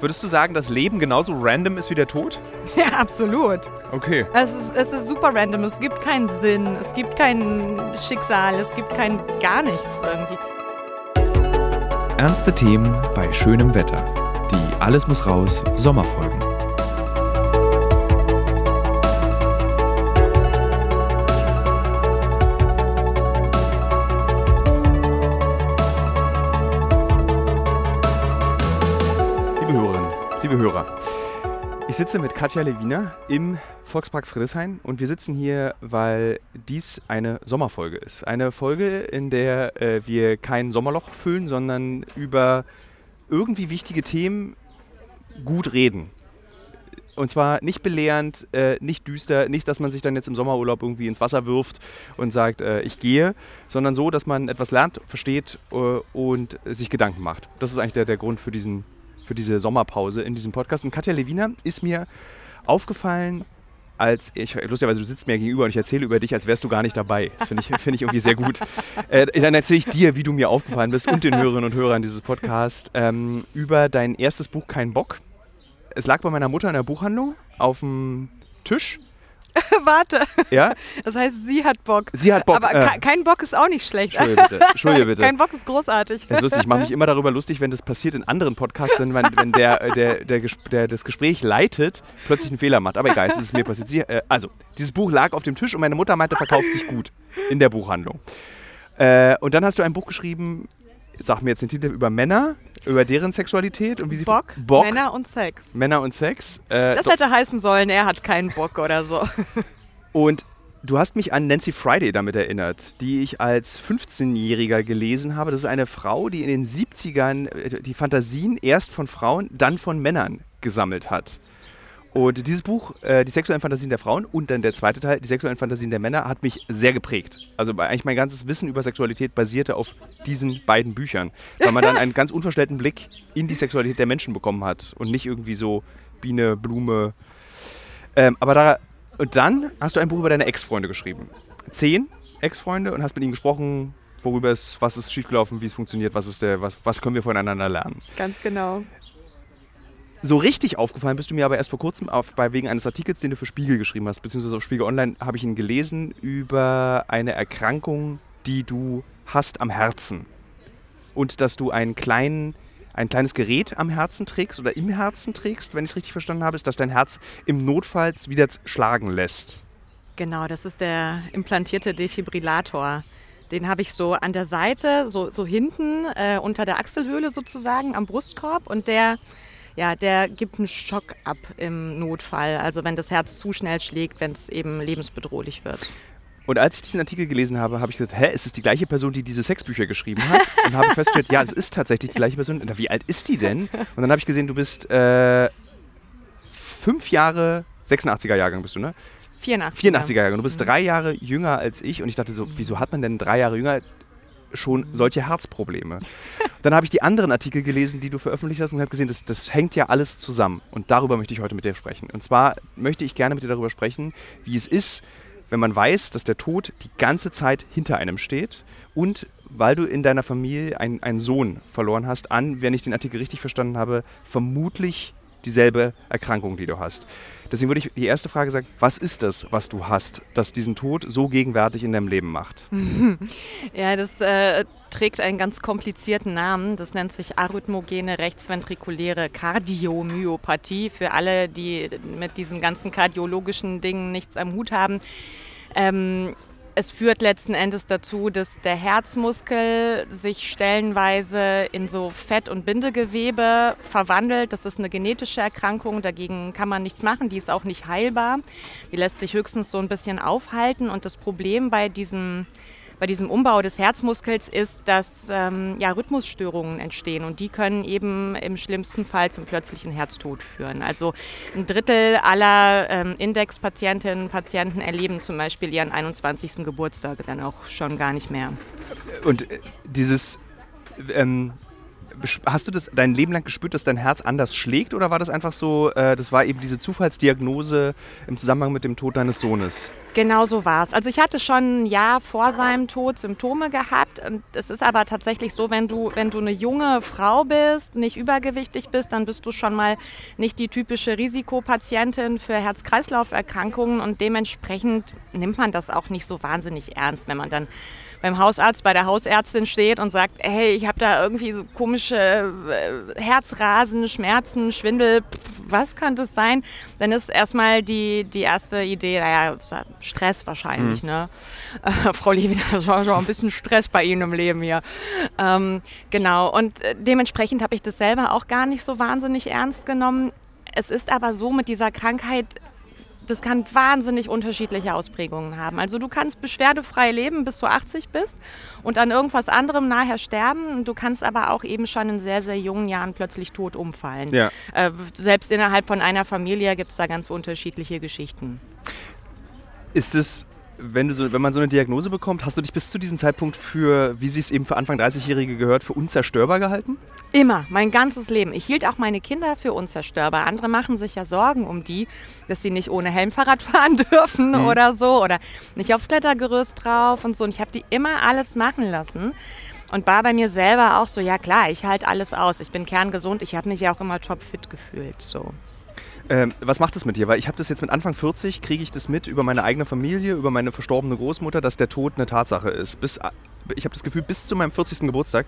Würdest du sagen, dass Leben genauso random ist wie der Tod? Ja, absolut. Okay. Es ist, es ist super random. Es gibt keinen Sinn, es gibt kein Schicksal, es gibt kein gar nichts irgendwie. Ernste Themen bei schönem Wetter. Die Alles muss raus Sommerfolgen. Sitze mit Katja Lewiner im Volkspark Friedrichshain und wir sitzen hier, weil dies eine Sommerfolge ist. Eine Folge, in der äh, wir kein Sommerloch füllen, sondern über irgendwie wichtige Themen gut reden. Und zwar nicht belehrend, äh, nicht düster, nicht, dass man sich dann jetzt im Sommerurlaub irgendwie ins Wasser wirft und sagt, äh, ich gehe, sondern so, dass man etwas lernt, versteht äh, und sich Gedanken macht. Das ist eigentlich der, der Grund für, diesen, für diese Sommerpause in diesem Podcast. Und Katja Lewiner ist mir aufgefallen, als ich, lustigerweise, du sitzt mir gegenüber und ich erzähle über dich, als wärst du gar nicht dabei. Das finde ich, find ich irgendwie sehr gut. Äh, dann erzähle ich dir, wie du mir aufgefallen bist und den Hörerinnen und Hörern dieses Podcasts ähm, über dein erstes Buch Kein Bock. Es lag bei meiner Mutter in der Buchhandlung auf dem Tisch. Warte, Ja, das heißt, sie hat Bock. sie hat Bock. Aber äh, ke- kein Bock ist auch nicht schlecht. Entschuldige bitte. Entschuldige bitte. Kein Bock ist großartig. Das ist lustig. Ich mache mich immer darüber lustig, wenn das passiert in anderen Podcasts, wenn, wenn der, äh, der, der, der das Gespräch leitet, plötzlich einen Fehler macht. Aber egal, jetzt ist es mir passiert. Sie, äh, also, dieses Buch lag auf dem Tisch und meine Mutter meinte, verkauft sich gut in der Buchhandlung. Äh, und dann hast du ein Buch geschrieben, sag mir jetzt den Titel, über Männer, über deren Sexualität und wie sie Bock, Bock Männer und Sex. Männer und Sex. Äh, Das hätte heißen sollen, er hat keinen Bock oder so. Und du hast mich an Nancy Friday damit erinnert, die ich als 15-Jähriger gelesen habe. Das ist eine Frau, die in den 70ern äh, die Fantasien erst von Frauen, dann von Männern gesammelt hat. Und dieses Buch, äh, die sexuellen Fantasien der Frauen und dann der zweite Teil, die sexuellen Fantasien der Männer, hat mich sehr geprägt. Also eigentlich mein ganzes Wissen über Sexualität basierte auf diesen beiden Büchern, weil man dann einen ganz unverstellten Blick in die Sexualität der Menschen bekommen hat und nicht irgendwie so Biene, Blume. Ähm, aber da, und dann hast du ein Buch über deine Ex-Freunde geschrieben. Zehn Ex-Freunde und hast mit ihnen gesprochen, worüber es, was ist schiefgelaufen, wie es funktioniert, was, ist der, was, was können wir voneinander lernen. Ganz genau. So richtig aufgefallen bist du mir aber erst vor kurzem auf, bei wegen eines Artikels, den du für Spiegel geschrieben hast, beziehungsweise auf Spiegel Online habe ich ihn gelesen über eine Erkrankung, die du hast am Herzen. Und dass du einen kleinen, ein kleines Gerät am Herzen trägst oder im Herzen trägst, wenn ich es richtig verstanden habe, ist, dass dein Herz im Notfall wieder schlagen lässt. Genau, das ist der implantierte Defibrillator. Den habe ich so an der Seite, so, so hinten äh, unter der Achselhöhle sozusagen am Brustkorb und der, ja, der gibt einen Schock ab im Notfall. Also wenn das Herz zu schnell schlägt, wenn es eben lebensbedrohlich wird. Und als ich diesen Artikel gelesen habe, habe ich gesagt, hä, ist es die gleiche Person, die diese Sexbücher geschrieben hat? Und habe festgestellt, ja, es ist tatsächlich die gleiche Person. Na, wie alt ist die denn? Und dann habe ich gesehen, du bist äh, fünf Jahre, 86er Jahrgang bist du, ne? 84. 84er Jahrgang. Du bist drei Jahre jünger als ich. Und ich dachte so, wieso hat man denn drei Jahre jünger schon solche Herzprobleme? Dann habe ich die anderen Artikel gelesen, die du veröffentlicht hast und habe gesehen, das, das hängt ja alles zusammen. Und darüber möchte ich heute mit dir sprechen. Und zwar möchte ich gerne mit dir darüber sprechen, wie es ist, wenn man weiß, dass der Tod die ganze Zeit hinter einem steht und weil du in deiner Familie ein- einen Sohn verloren hast, an, wenn ich den Artikel richtig verstanden habe, vermutlich dieselbe Erkrankung, die du hast. Deswegen würde ich die erste Frage sagen, was ist das, was du hast, das diesen Tod so gegenwärtig in deinem Leben macht? Ja, das äh, trägt einen ganz komplizierten Namen. Das nennt sich arrhythmogene rechtsventrikuläre Kardiomyopathie. Für alle, die mit diesen ganzen kardiologischen Dingen nichts am Hut haben. Ähm, es führt letzten Endes dazu, dass der Herzmuskel sich stellenweise in so Fett- und Bindegewebe verwandelt. Das ist eine genetische Erkrankung, dagegen kann man nichts machen, die ist auch nicht heilbar. Die lässt sich höchstens so ein bisschen aufhalten. Und das Problem bei diesem bei diesem Umbau des Herzmuskels ist, dass ähm, ja, Rhythmusstörungen entstehen und die können eben im schlimmsten Fall zum plötzlichen Herztod führen. Also ein Drittel aller ähm, Indexpatientinnen und Patienten erleben zum Beispiel ihren 21. Geburtstag dann auch schon gar nicht mehr. Und äh, dieses, ähm, hast du das dein Leben lang gespürt, dass dein Herz anders schlägt oder war das einfach so, äh, das war eben diese Zufallsdiagnose im Zusammenhang mit dem Tod deines Sohnes? Genau so war es. Also ich hatte schon ein Jahr vor seinem Tod Symptome gehabt. Und es ist aber tatsächlich so, wenn du, wenn du eine junge Frau bist, nicht übergewichtig bist, dann bist du schon mal nicht die typische Risikopatientin für Herz-Kreislauf-Erkrankungen und dementsprechend nimmt man das auch nicht so wahnsinnig ernst, wenn man dann beim Hausarzt, bei der Hausärztin steht und sagt, hey, ich habe da irgendwie so komische äh, Herzrasen, Schmerzen, Schwindel, was kann das sein? Dann ist erstmal die, die erste Idee, naja, Stress wahrscheinlich, mhm. ne? Äh, Frau Levin, das war schon ein bisschen Stress bei Ihnen im Leben hier. Ähm, genau, und äh, dementsprechend habe ich das selber auch gar nicht so wahnsinnig ernst genommen. Es ist aber so mit dieser Krankheit, das kann wahnsinnig unterschiedliche Ausprägungen haben. Also du kannst beschwerdefrei leben, bis du 80 bist und an irgendwas anderem nachher sterben. Du kannst aber auch eben schon in sehr, sehr jungen Jahren plötzlich tot umfallen. Ja. Äh, selbst innerhalb von einer Familie gibt es da ganz unterschiedliche Geschichten. Ist es wenn, du so, wenn man so eine Diagnose bekommt, hast du dich bis zu diesem Zeitpunkt für, wie sie es eben für Anfang 30-Jährige gehört, für unzerstörbar gehalten? Immer, mein ganzes Leben. Ich hielt auch meine Kinder für unzerstörbar. Andere machen sich ja Sorgen um die, dass sie nicht ohne Helm Fahrrad fahren dürfen mhm. oder so oder nicht aufs Klettergerüst drauf und so. Und ich habe die immer alles machen lassen. Und war bei mir selber auch so, ja klar, ich halte alles aus. Ich bin kerngesund, ich habe mich ja auch immer topfit gefühlt. So. Ähm, was macht das mit dir? Weil ich habe das jetzt mit Anfang 40, kriege ich das mit über meine eigene Familie, über meine verstorbene Großmutter, dass der Tod eine Tatsache ist. Bis, ich habe das Gefühl, bis zu meinem 40. Geburtstag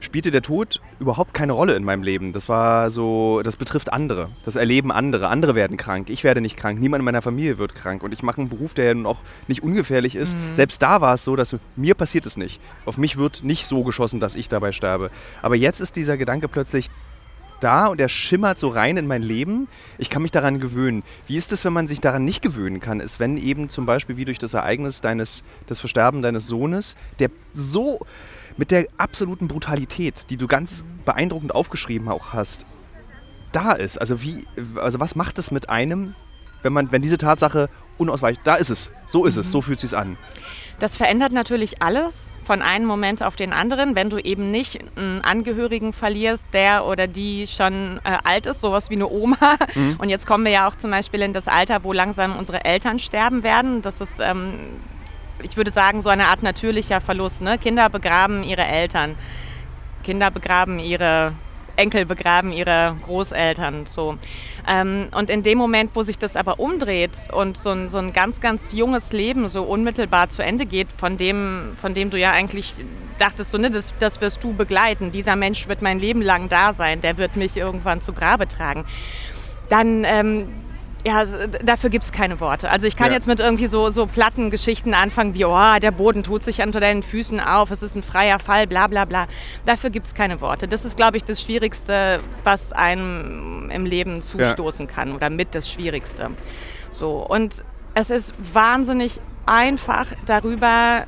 spielte der Tod überhaupt keine Rolle in meinem Leben. Das war so, das betrifft andere. Das erleben andere. Andere werden krank. Ich werde nicht krank. Niemand in meiner Familie wird krank. Und ich mache einen Beruf, der ja nun auch nicht ungefährlich ist. Mhm. Selbst da war es so, dass mir passiert es nicht. Auf mich wird nicht so geschossen, dass ich dabei sterbe. Aber jetzt ist dieser Gedanke plötzlich, da und er schimmert so rein in mein Leben. Ich kann mich daran gewöhnen. Wie ist es, wenn man sich daran nicht gewöhnen kann? Ist, wenn eben zum Beispiel wie durch das Ereignis deines, das Versterben deines Sohnes, der so mit der absoluten Brutalität, die du ganz beeindruckend aufgeschrieben auch hast, da ist. Also wie, also was macht es mit einem, wenn man, wenn diese Tatsache unausweichlich, da ist es, so ist es, so fühlt es sich an. Das verändert natürlich alles von einem Moment auf den anderen, wenn du eben nicht einen Angehörigen verlierst, der oder die schon äh, alt ist, sowas wie eine Oma. Mhm. Und jetzt kommen wir ja auch zum Beispiel in das Alter, wo langsam unsere Eltern sterben werden. Das ist, ähm, ich würde sagen, so eine Art natürlicher Verlust. Ne? Kinder begraben ihre Eltern. Kinder begraben ihre Enkel begraben ihre Großeltern. So. Ähm, und in dem Moment, wo sich das aber umdreht und so ein, so ein ganz, ganz junges Leben so unmittelbar zu Ende geht, von dem, von dem du ja eigentlich dachtest, so, ne, das, das wirst du begleiten, dieser Mensch wird mein Leben lang da sein, der wird mich irgendwann zu Grabe tragen, dann ähm, ja, dafür gibt es keine Worte. Also ich kann ja. jetzt mit irgendwie so, so platten Geschichten anfangen wie, oh, der Boden tut sich unter deinen Füßen auf, es ist ein freier Fall, bla bla bla. Dafür gibt es keine Worte. Das ist, glaube ich, das Schwierigste, was einem im Leben zustoßen ja. kann oder mit das Schwierigste. So, und es ist wahnsinnig einfach darüber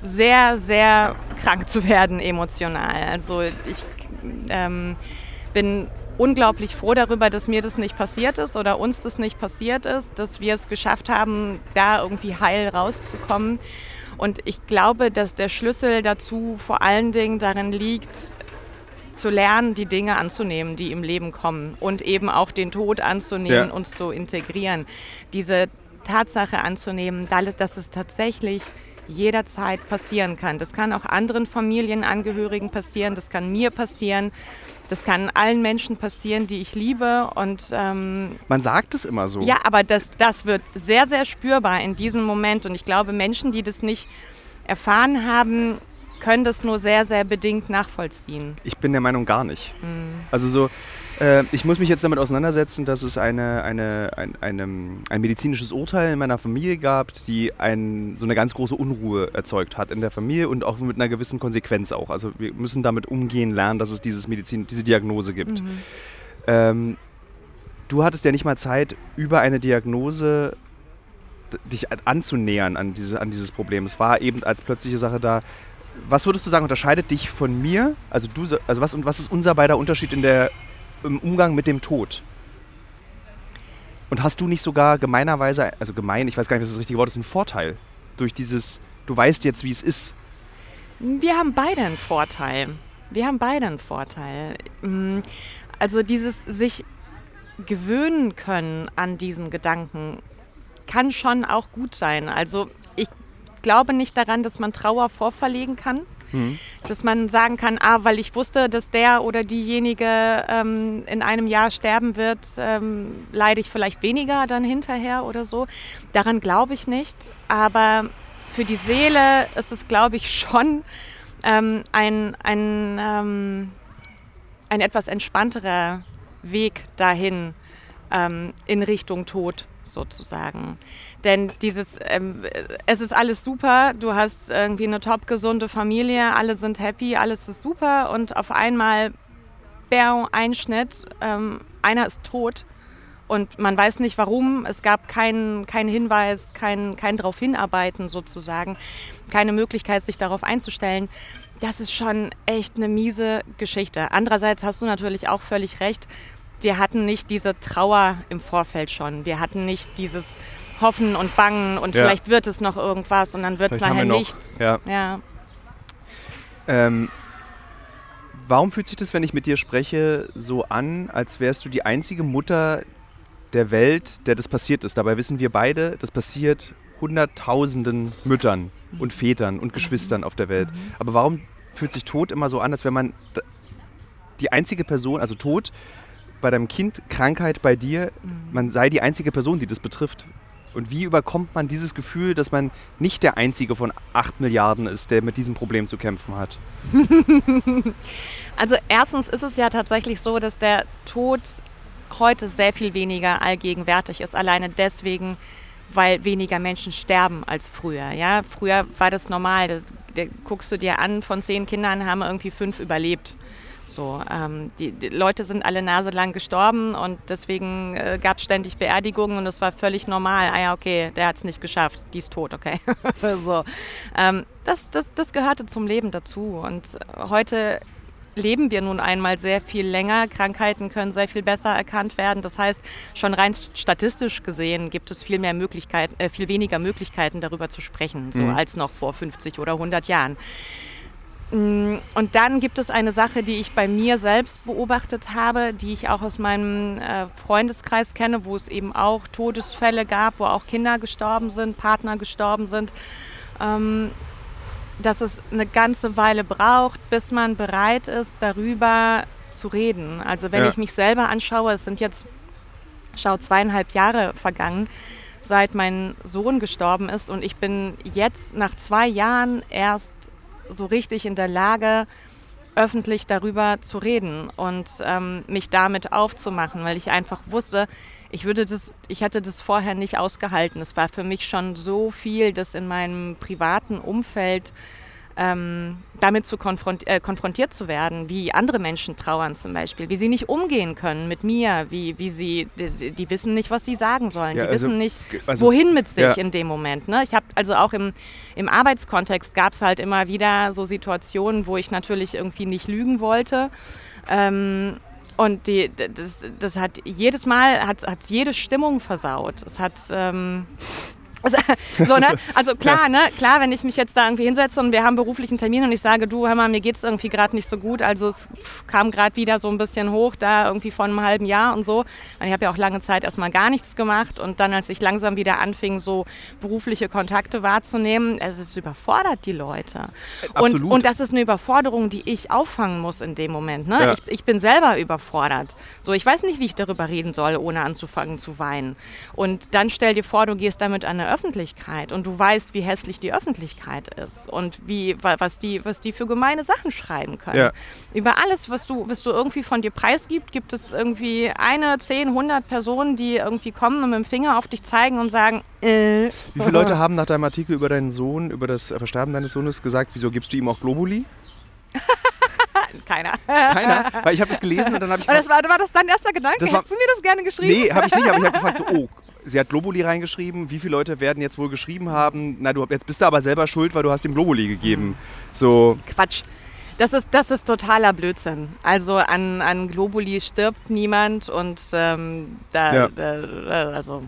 sehr, sehr krank zu werden emotional. Also ich ähm, bin unglaublich froh darüber, dass mir das nicht passiert ist oder uns das nicht passiert ist, dass wir es geschafft haben, da irgendwie heil rauszukommen. Und ich glaube, dass der Schlüssel dazu vor allen Dingen darin liegt, zu lernen, die Dinge anzunehmen, die im Leben kommen und eben auch den Tod anzunehmen ja. und zu integrieren. Diese Tatsache anzunehmen, dass es tatsächlich jederzeit passieren kann. Das kann auch anderen Familienangehörigen passieren, das kann mir passieren. Das kann allen Menschen passieren, die ich liebe. Und, ähm, Man sagt es immer so. Ja, aber das, das wird sehr, sehr spürbar in diesem Moment. Und ich glaube, Menschen, die das nicht erfahren haben, können das nur sehr, sehr bedingt nachvollziehen. Ich bin der Meinung gar nicht. Mhm. Also so, äh, ich muss mich jetzt damit auseinandersetzen, dass es eine, eine, ein, eine, ein medizinisches Urteil in meiner Familie gab, die ein, so eine ganz große Unruhe erzeugt hat in der Familie und auch mit einer gewissen Konsequenz auch. Also wir müssen damit umgehen lernen, dass es dieses Medizin, diese Diagnose gibt. Mhm. Ähm, du hattest ja nicht mal Zeit, über eine Diagnose dich anzunähern an, diese, an dieses Problem. Es war eben als plötzliche Sache da. Was würdest du sagen, unterscheidet dich von mir? Also, du, also was, was ist unser beider Unterschied in der im Umgang mit dem Tod? Und hast du nicht sogar gemeinerweise, also gemein, ich weiß gar nicht, was das richtige Wort ist, einen Vorteil durch dieses, du weißt jetzt, wie es ist? Wir haben beide einen Vorteil. Wir haben beide einen Vorteil. Mm, also dieses sich gewöhnen können an diesen Gedanken kann schon auch gut sein. Also ich glaube nicht daran, dass man Trauer vorverlegen kann. Mhm. Dass man sagen kann, ah, weil ich wusste, dass der oder diejenige ähm, in einem Jahr sterben wird, ähm, leide ich vielleicht weniger dann hinterher oder so. Daran glaube ich nicht. Aber für die Seele ist es, glaube ich, schon ähm, ein, ein, ähm, ein etwas entspannterer Weg dahin ähm, in Richtung Tod sozusagen. Denn dieses, ähm, es ist alles super, du hast irgendwie eine top gesunde Familie, alle sind happy, alles ist super. Und auf einmal, bäh, Einschnitt, ähm, einer ist tot. Und man weiß nicht warum, es gab keinen kein Hinweis, kein, kein darauf hinarbeiten sozusagen, keine Möglichkeit, sich darauf einzustellen. Das ist schon echt eine miese Geschichte. Andererseits hast du natürlich auch völlig recht, wir hatten nicht diese Trauer im Vorfeld schon. Wir hatten nicht dieses Hoffen und Bangen und ja. vielleicht wird es noch irgendwas und dann wird es nachher nichts. Ja. ja. Ähm, warum fühlt sich das, wenn ich mit dir spreche, so an, als wärst du die einzige Mutter der Welt, der das passiert ist? Dabei wissen wir beide, das passiert hunderttausenden Müttern und Vätern und Geschwistern auf der Welt. Mhm. Aber warum fühlt sich Tod immer so an, als wäre man die einzige Person, also Tod, bei deinem Kind Krankheit bei dir, mhm. man sei die einzige Person, die das betrifft. Und wie überkommt man dieses Gefühl, dass man nicht der einzige von acht Milliarden ist, der mit diesem Problem zu kämpfen hat? also erstens ist es ja tatsächlich so, dass der Tod heute sehr viel weniger allgegenwärtig ist. Alleine deswegen, weil weniger Menschen sterben als früher. Ja? Früher war das normal. Das, das guckst du dir an, von zehn Kindern haben irgendwie fünf überlebt. So, ähm, die, die, Leute sind alle naselang gestorben und deswegen äh, gab es ständig Beerdigungen und es war völlig normal. Ah ja, okay, der hat es nicht geschafft, die ist tot, okay. so, ähm, das, das, das gehörte zum Leben dazu und heute leben wir nun einmal sehr viel länger. Krankheiten können sehr viel besser erkannt werden. Das heißt, schon rein statistisch gesehen gibt es viel mehr Möglichkeiten, äh, viel weniger Möglichkeiten darüber zu sprechen, so mhm. als noch vor 50 oder 100 Jahren. Mm, und dann gibt es eine Sache, die ich bei mir selbst beobachtet habe, die ich auch aus meinem äh, Freundeskreis kenne, wo es eben auch Todesfälle gab, wo auch Kinder gestorben sind, Partner gestorben sind, ähm, dass es eine ganze Weile braucht, bis man bereit ist, darüber zu reden. Also wenn ja. ich mich selber anschaue, es sind jetzt, schau, zweieinhalb Jahre vergangen, seit mein Sohn gestorben ist und ich bin jetzt nach zwei Jahren erst so richtig in der Lage, öffentlich darüber zu reden und ähm, mich damit aufzumachen, weil ich einfach wusste, ich würde das, ich hätte das vorher nicht ausgehalten. Es war für mich schon so viel, das in meinem privaten Umfeld ähm, damit zu konfront äh, konfrontiert zu werden, wie andere Menschen trauern zum Beispiel, wie sie nicht umgehen können mit mir, wie, wie sie, die, die wissen nicht, was sie sagen sollen, ja, die also, wissen nicht, also, wohin mit sich ja. in dem Moment. Ne? Ich habe also auch im, im Arbeitskontext gab es halt immer wieder so Situationen, wo ich natürlich irgendwie nicht lügen wollte. Ähm, und die, das, das hat jedes Mal hat, hat jede Stimmung versaut. Es hat ähm, also, so, ne? also klar, ne? klar, wenn ich mich jetzt da irgendwie hinsetze und wir haben beruflichen Termin und ich sage, du, hör mal, mir geht es irgendwie gerade nicht so gut. Also es kam gerade wieder so ein bisschen hoch, da irgendwie vor einem halben Jahr und so. Und ich habe ja auch lange Zeit erstmal gar nichts gemacht und dann, als ich langsam wieder anfing, so berufliche Kontakte wahrzunehmen, es ist überfordert die Leute. Und, und das ist eine Überforderung, die ich auffangen muss in dem Moment. Ne? Ja. Ich, ich bin selber überfordert. So, ich weiß nicht, wie ich darüber reden soll, ohne anzufangen zu weinen. Und dann stell dir vor, du gehst damit an eine Öffentlichkeit und du weißt, wie hässlich die Öffentlichkeit ist und wie, was, die, was die für gemeine Sachen schreiben können. Ja. Über alles, was du, was du irgendwie von dir preisgibst, gibt es irgendwie eine, zehn, hundert Personen, die irgendwie kommen und mit dem Finger auf dich zeigen und sagen, äh. Wie viele Leute haben nach deinem Artikel über deinen Sohn, über das Versterben deines Sohnes gesagt, wieso gibst du ihm auch Globuli? Keiner. Keiner? Weil ich habe es gelesen und dann habe ich. Das war, war das dein erster Gedanke? Das Hättest du mir das gerne geschrieben? Nee, habe ich nicht, aber ich habe gefragt, so, oh, sie hat Globuli reingeschrieben. Wie viele Leute werden jetzt wohl geschrieben haben? Na, du jetzt bist du aber selber schuld, weil du hast ihm Globuli gegeben. So. Quatsch. Das ist, das ist totaler Blödsinn. Also an, an Globuli stirbt niemand und ähm, da, ja. da, also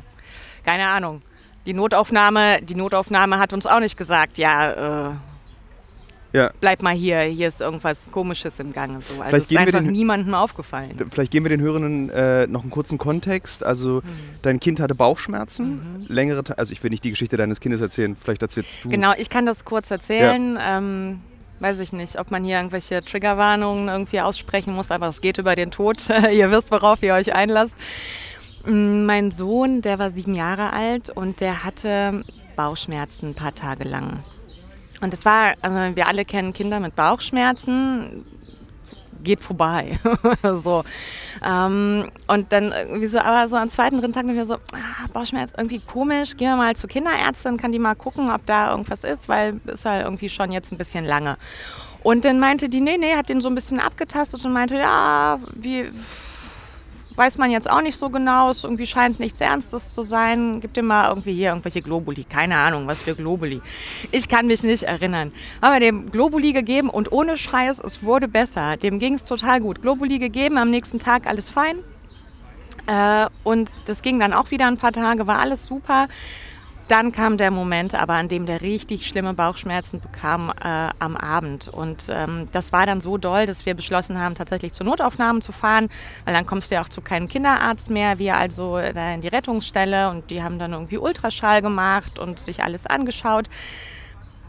keine Ahnung. Die Notaufnahme, die Notaufnahme hat uns auch nicht gesagt, ja, äh, ja. bleib mal hier, hier ist irgendwas Komisches im Gange. So. Also Vielleicht ist einfach den, niemandem aufgefallen. Vielleicht geben wir den Hörenden äh, noch einen kurzen Kontext. Also mhm. dein Kind hatte Bauchschmerzen, mhm. längere, also ich will nicht die Geschichte deines Kindes erzählen, vielleicht erzählst du. Genau, ich kann das kurz erzählen. Ja. Ähm, weiß ich nicht, ob man hier irgendwelche Triggerwarnungen irgendwie aussprechen muss, aber es geht über den Tod. ihr wisst, worauf ihr euch einlasst. Mm, mein Sohn, der war sieben Jahre alt und der hatte Bauchschmerzen ein paar Tage lang. Und es war, also wir alle kennen Kinder mit Bauchschmerzen, geht vorbei. so. Ähm, und dann irgendwie so, aber so am zweiten, dritten Tag so, ah, Bauchschmerz, irgendwie komisch, gehen wir mal zur Kinderärztin, kann die mal gucken, ob da irgendwas ist, weil ist halt irgendwie schon jetzt ein bisschen lange. Und dann meinte die, nee, nee, hat den so ein bisschen abgetastet und meinte, ja, wie, weiß man jetzt auch nicht so genau. Es irgendwie scheint nichts Ernstes zu sein. Gib dir mal irgendwie hier irgendwelche Globuli. Keine Ahnung, was für Globuli. Ich kann mich nicht erinnern. Haben wir dem Globuli gegeben und ohne Scheiß, es wurde besser. Dem ging es total gut. Globuli gegeben, am nächsten Tag alles fein. Äh, und das ging dann auch wieder ein paar Tage, war alles super. Dann kam der Moment, aber an dem der richtig schlimme Bauchschmerzen bekam äh, am Abend. Und ähm, das war dann so doll, dass wir beschlossen haben, tatsächlich zur Notaufnahme zu fahren, weil dann kommst du ja auch zu keinem Kinderarzt mehr. Wir also da in die Rettungsstelle und die haben dann irgendwie Ultraschall gemacht und sich alles angeschaut.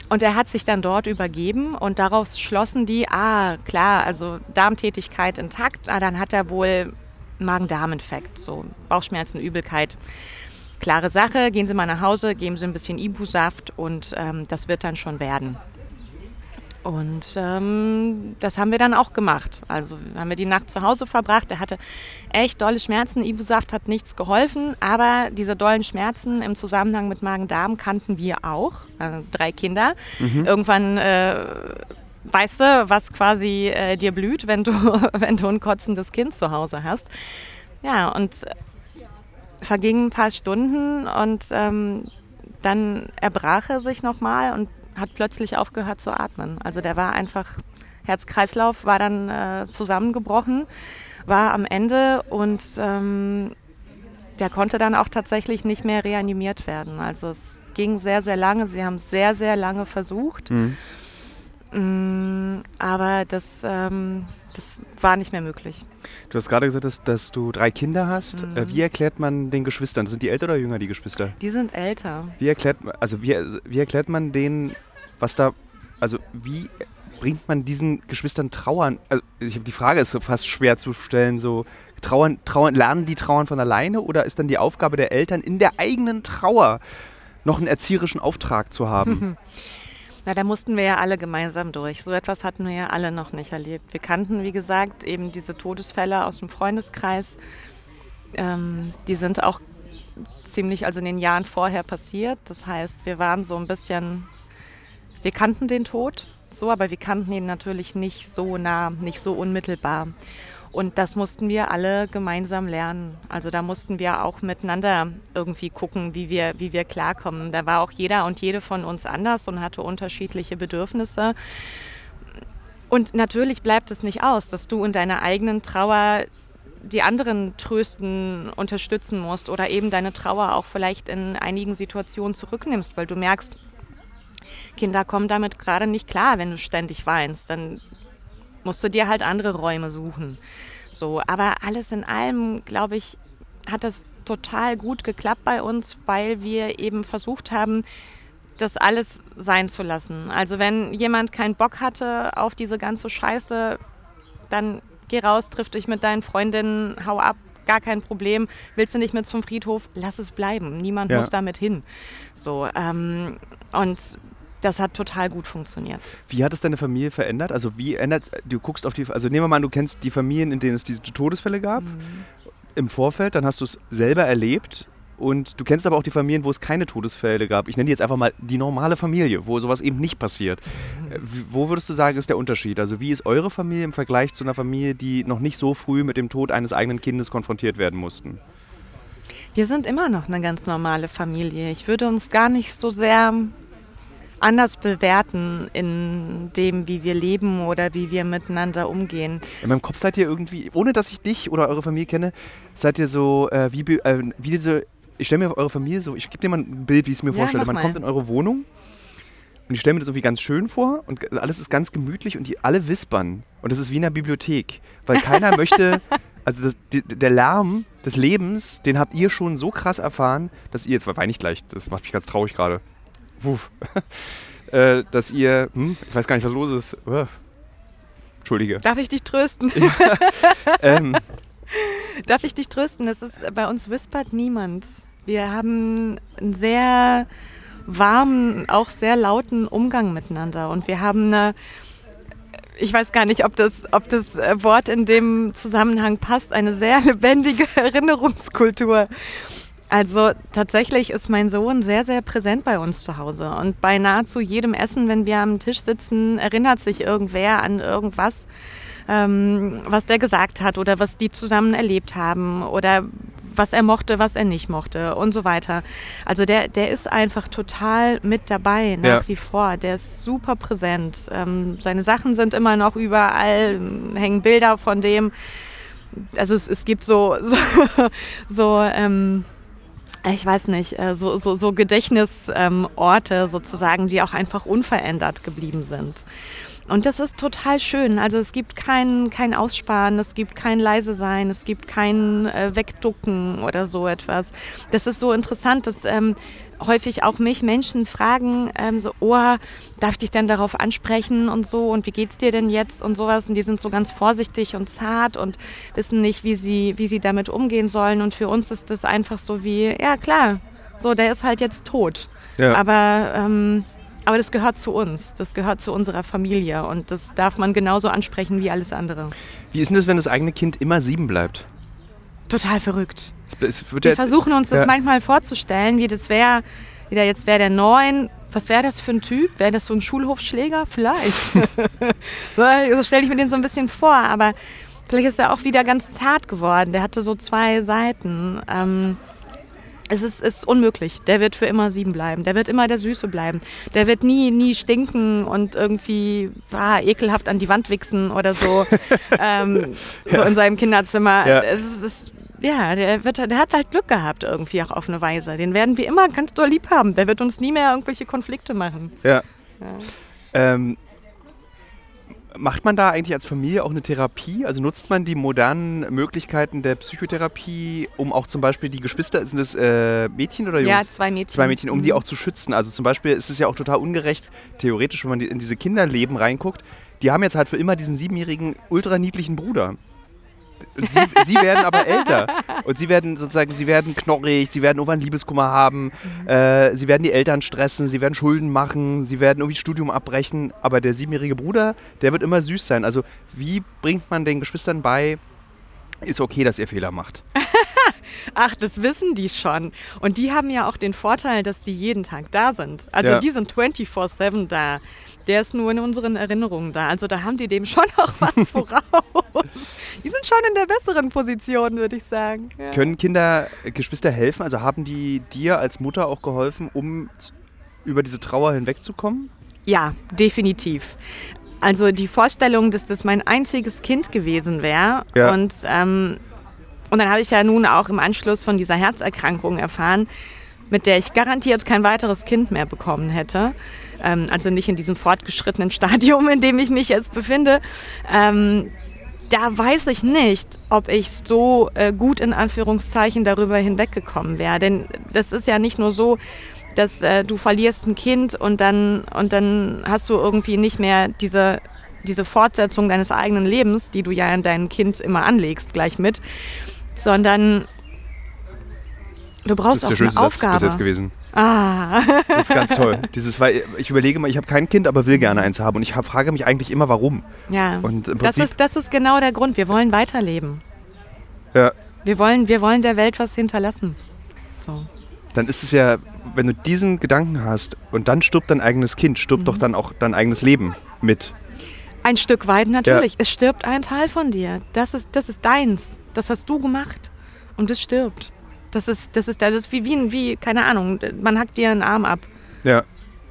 Und er hat sich dann dort übergeben und daraus schlossen die, ah klar, also Darmtätigkeit intakt, ah, dann hat er wohl Magen-Darm-Infekt, so Bauchschmerzen, Übelkeit klare Sache, gehen Sie mal nach Hause, geben Sie ein bisschen Ibu-Saft und ähm, das wird dann schon werden. Und ähm, das haben wir dann auch gemacht. Also haben wir die Nacht zu Hause verbracht. Er hatte echt dolle Schmerzen. Ibu-Saft hat nichts geholfen, aber diese dollen Schmerzen im Zusammenhang mit Magen-Darm kannten wir auch. Also drei Kinder. Mhm. Irgendwann äh, weißt du, was quasi äh, dir blüht, wenn du, wenn du ein kotzendes Kind zu Hause hast. Ja, und vergingen ein paar Stunden und ähm, dann erbrach er sich nochmal und hat plötzlich aufgehört zu atmen. Also der war einfach, Herz-Kreislauf war dann äh, zusammengebrochen, war am Ende und ähm, der konnte dann auch tatsächlich nicht mehr reanimiert werden. Also es ging sehr, sehr lange. Sie haben sehr, sehr lange versucht. Mhm. Mm, aber das ähm, das war nicht mehr möglich. Du hast gerade gesagt, dass, dass du drei Kinder hast. Äh, mhm. Wie erklärt man den Geschwistern? Sind die älter oder jünger, die Geschwister? Die sind älter. Wie erklärt, also wie, wie erklärt man denen, was da, also wie bringt man diesen Geschwistern Trauern? Also ich habe die Frage ist fast schwer zu stellen. So trauern, trauern, lernen die Trauern von alleine oder ist dann die Aufgabe der Eltern in der eigenen Trauer noch einen erzieherischen Auftrag zu haben? Na, da mussten wir ja alle gemeinsam durch. So etwas hatten wir ja alle noch nicht erlebt. Wir kannten, wie gesagt, eben diese Todesfälle aus dem Freundeskreis. Ähm, die sind auch ziemlich, also in den Jahren vorher passiert. Das heißt, wir waren so ein bisschen, wir kannten den Tod so, aber wir kannten ihn natürlich nicht so nah, nicht so unmittelbar. Und das mussten wir alle gemeinsam lernen. Also da mussten wir auch miteinander irgendwie gucken, wie wir, wie wir klarkommen. Da war auch jeder und jede von uns anders und hatte unterschiedliche Bedürfnisse. Und natürlich bleibt es nicht aus, dass du in deiner eigenen Trauer die anderen trösten, unterstützen musst oder eben deine Trauer auch vielleicht in einigen Situationen zurücknimmst, weil du merkst, Kinder kommen damit gerade nicht klar, wenn du ständig weinst. Dann musst du dir halt andere Räume suchen. So, aber alles in allem, glaube ich, hat das total gut geklappt bei uns, weil wir eben versucht haben, das alles sein zu lassen. Also wenn jemand keinen Bock hatte auf diese ganze Scheiße, dann geh raus, triff dich mit deinen Freundinnen, hau ab, gar kein Problem. Willst du nicht mit zum Friedhof? Lass es bleiben. Niemand ja. muss damit hin. So ähm, und das hat total gut funktioniert. Wie hat es deine Familie verändert? Also wie ändert, du guckst auf die, also nehmen wir mal an, du kennst die Familien, in denen es diese Todesfälle gab mhm. im Vorfeld, dann hast du es selber erlebt und du kennst aber auch die Familien, wo es keine Todesfälle gab. Ich nenne die jetzt einfach mal die normale Familie, wo sowas eben nicht passiert. Mhm. Wo würdest du sagen, ist der Unterschied? Also wie ist eure Familie im Vergleich zu einer Familie, die noch nicht so früh mit dem Tod eines eigenen Kindes konfrontiert werden mussten? Wir sind immer noch eine ganz normale Familie. Ich würde uns gar nicht so sehr anders bewerten in dem, wie wir leben oder wie wir miteinander umgehen. In meinem Kopf seid ihr irgendwie, ohne dass ich dich oder eure Familie kenne, seid ihr so äh, wie, äh, wie diese, ich stelle mir eure Familie so, ich gebe dir mal ein Bild, wie ich es mir ja, vorstelle. Man kommt in eure Wohnung Und ich stelle mir das irgendwie ganz schön vor und alles ist ganz gemütlich und die alle wispern. Und das ist wie in einer Bibliothek. Weil keiner möchte, also das, die, der Lärm des Lebens, den habt ihr schon so krass erfahren, dass ihr, jetzt weine ich gleich, das macht mich ganz traurig gerade. Wuff. äh, dass ihr, hm, ich weiß gar nicht, was los ist. Uh. Entschuldige. Darf ich dich trösten? Ähm, Darf ich dich trösten? Das ist, bei uns wispert niemand. Wir haben einen sehr warmen, auch sehr lauten Umgang miteinander. Und wir haben eine, ich weiß gar nicht, ob das, ob das äh, Wort in dem Zusammenhang passt, eine sehr lebendige Erinnerungskultur. Also tatsächlich ist mein Sohn sehr, sehr präsent bei uns zu Hause. Und bei nahezu jedem Essen, wenn wir am Tisch sitzen, erinnert sich irgendwer an irgendwas, ähm, was der gesagt hat oder was die zusammen erlebt haben oder was er mochte, was er nicht mochte und so weiter. Also der, der ist einfach total mit dabei nach Ja. wie vor. Der ist super präsent. Ähm, seine Sachen sind immer noch überall, hängen Bilder von dem. Also es, es gibt so, so, so ähm, ich weiß nicht, äh, so, so, so Gedächtnisorte Orte sozusagen, die auch einfach unverändert geblieben sind. Und das ist total schön. Also es gibt kein, kein Aussparen, es gibt kein leise sein, es gibt kein äh, Wegducken oder so etwas. Das ist so interessant, dass ähm, häufig auch mich Menschen fragen, ähm, so, oh, darf ich dich denn darauf ansprechen und so und wie geht's dir denn jetzt und sowas. Und die sind so ganz vorsichtig und zart und wissen nicht, wie sie, wie sie damit umgehen sollen. Und für uns ist das einfach so wie, ja klar, so, der ist halt jetzt tot. ja. Aber, ähm, aber das gehört zu uns, das gehört zu unserer Familie und das darf man genauso ansprechen wie alles andere. Wie ist denn das, wenn das eigene Kind immer sieben bleibt? Total verrückt. Wir versuchen uns das ja. manchmal vorzustellen, wie das wäre, wie der jetzt wäre der neun. Was wäre das für ein Typ? Wäre das so ein Schulhofschläger? Vielleicht. so so stelle ich mir den so ein bisschen vor, aber vielleicht ist er auch wieder ganz zart geworden. Der hatte so zwei Seiten. Ähm, es ist, ist unmöglich. Der wird für immer sieben bleiben. Der wird immer der Süße bleiben. Der wird nie, nie stinken und irgendwie ah, ekelhaft an die Wand wichsen oder so. ähm, So in seinem Kinderzimmer. Ja. Es ist, es, ja, der, wird, der hat halt Glück gehabt irgendwie auch auf eine Weise. Den werden wir immer ganz doll lieb haben. Der wird uns nie mehr irgendwelche Konflikte machen. Ja. Ja. Ähm, macht man da eigentlich als Familie auch eine Therapie? Also nutzt man die modernen Möglichkeiten der Psychotherapie, um auch zum Beispiel die Geschwister, sind das äh, Mädchen oder Jungs? Ja, zwei Mädchen. Zwei Mädchen, um die Mhm. auch zu schützen. Also zum Beispiel ist es ja auch total ungerecht, theoretisch, wenn man die- in diese Kinderleben reinguckt. Die haben jetzt halt für immer diesen siebenjährigen, ultra niedlichen Bruder. Sie, sie werden aber älter. Und sie werden sozusagen, sie werden knorrig, sie werden irgendwann Liebeskummer haben, äh, sie werden die Eltern stressen, sie werden Schulden machen, sie werden irgendwie das Studium abbrechen. Aber der siebenjährige Bruder, der wird immer süß sein. Also wie bringt man den Geschwistern bei, ist okay, dass ihr Fehler macht? Ach, das wissen die schon. Und die haben ja auch den Vorteil, dass die jeden Tag da sind. Also Ja. die sind 24-7 da. Der ist nur in unseren Erinnerungen da. Also da haben die dem schon auch was voraus. Die sind schon in der besseren Position, würde ich sagen. Ja. Können Kinder, äh, Geschwister helfen? Also haben die dir als Mutter auch geholfen, um über diese Trauer hinwegzukommen? Ja, definitiv. Also die Vorstellung, dass das mein einziges Kind gewesen wäre Ja. und ähm, und dann habe ich ja nun auch im Anschluss von dieser Herzerkrankung erfahren, mit der ich garantiert kein weiteres Kind mehr bekommen hätte. Ähm, also nicht in diesem fortgeschrittenen Stadium, in dem ich mich jetzt befinde. Ähm, da weiß ich nicht, ob ich so äh, gut in Anführungszeichen darüber hinweggekommen wäre. Denn das ist ja nicht nur so, dass äh, du verlierst ein Kind und dann, und dann hast du irgendwie nicht mehr diese, diese Fortsetzung deines eigenen Lebens, die du ja in deinem Kind immer anlegst, gleich mit, sondern du brauchst Das ist der auch eine schönste Satz Aufgabe. bis jetzt gewesen. Ah, Das ist ganz toll. Dieses, weil ich überlege mal, ich habe kein Kind, aber will gerne eins haben. Und ich hab, frage mich eigentlich immer, warum. ja. Und Das ist, das ist genau der Grund. Wir wollen weiterleben. ja, Wir wollen, wir wollen der Welt was hinterlassen. So. dann ist es ja, wenn du diesen Gedanken hast und dann stirbt dein eigenes Kind, stirbt Mhm. doch dann auch dein eigenes Leben mit. Ein Stück weit natürlich. Es stirbt ein Teil von dir. Das ist, das ist deins. Das hast du gemacht. Und es stirbt. Das ist, das ist, das ist wie, wie, wie, keine Ahnung, man hackt dir einen Arm ab. Ja,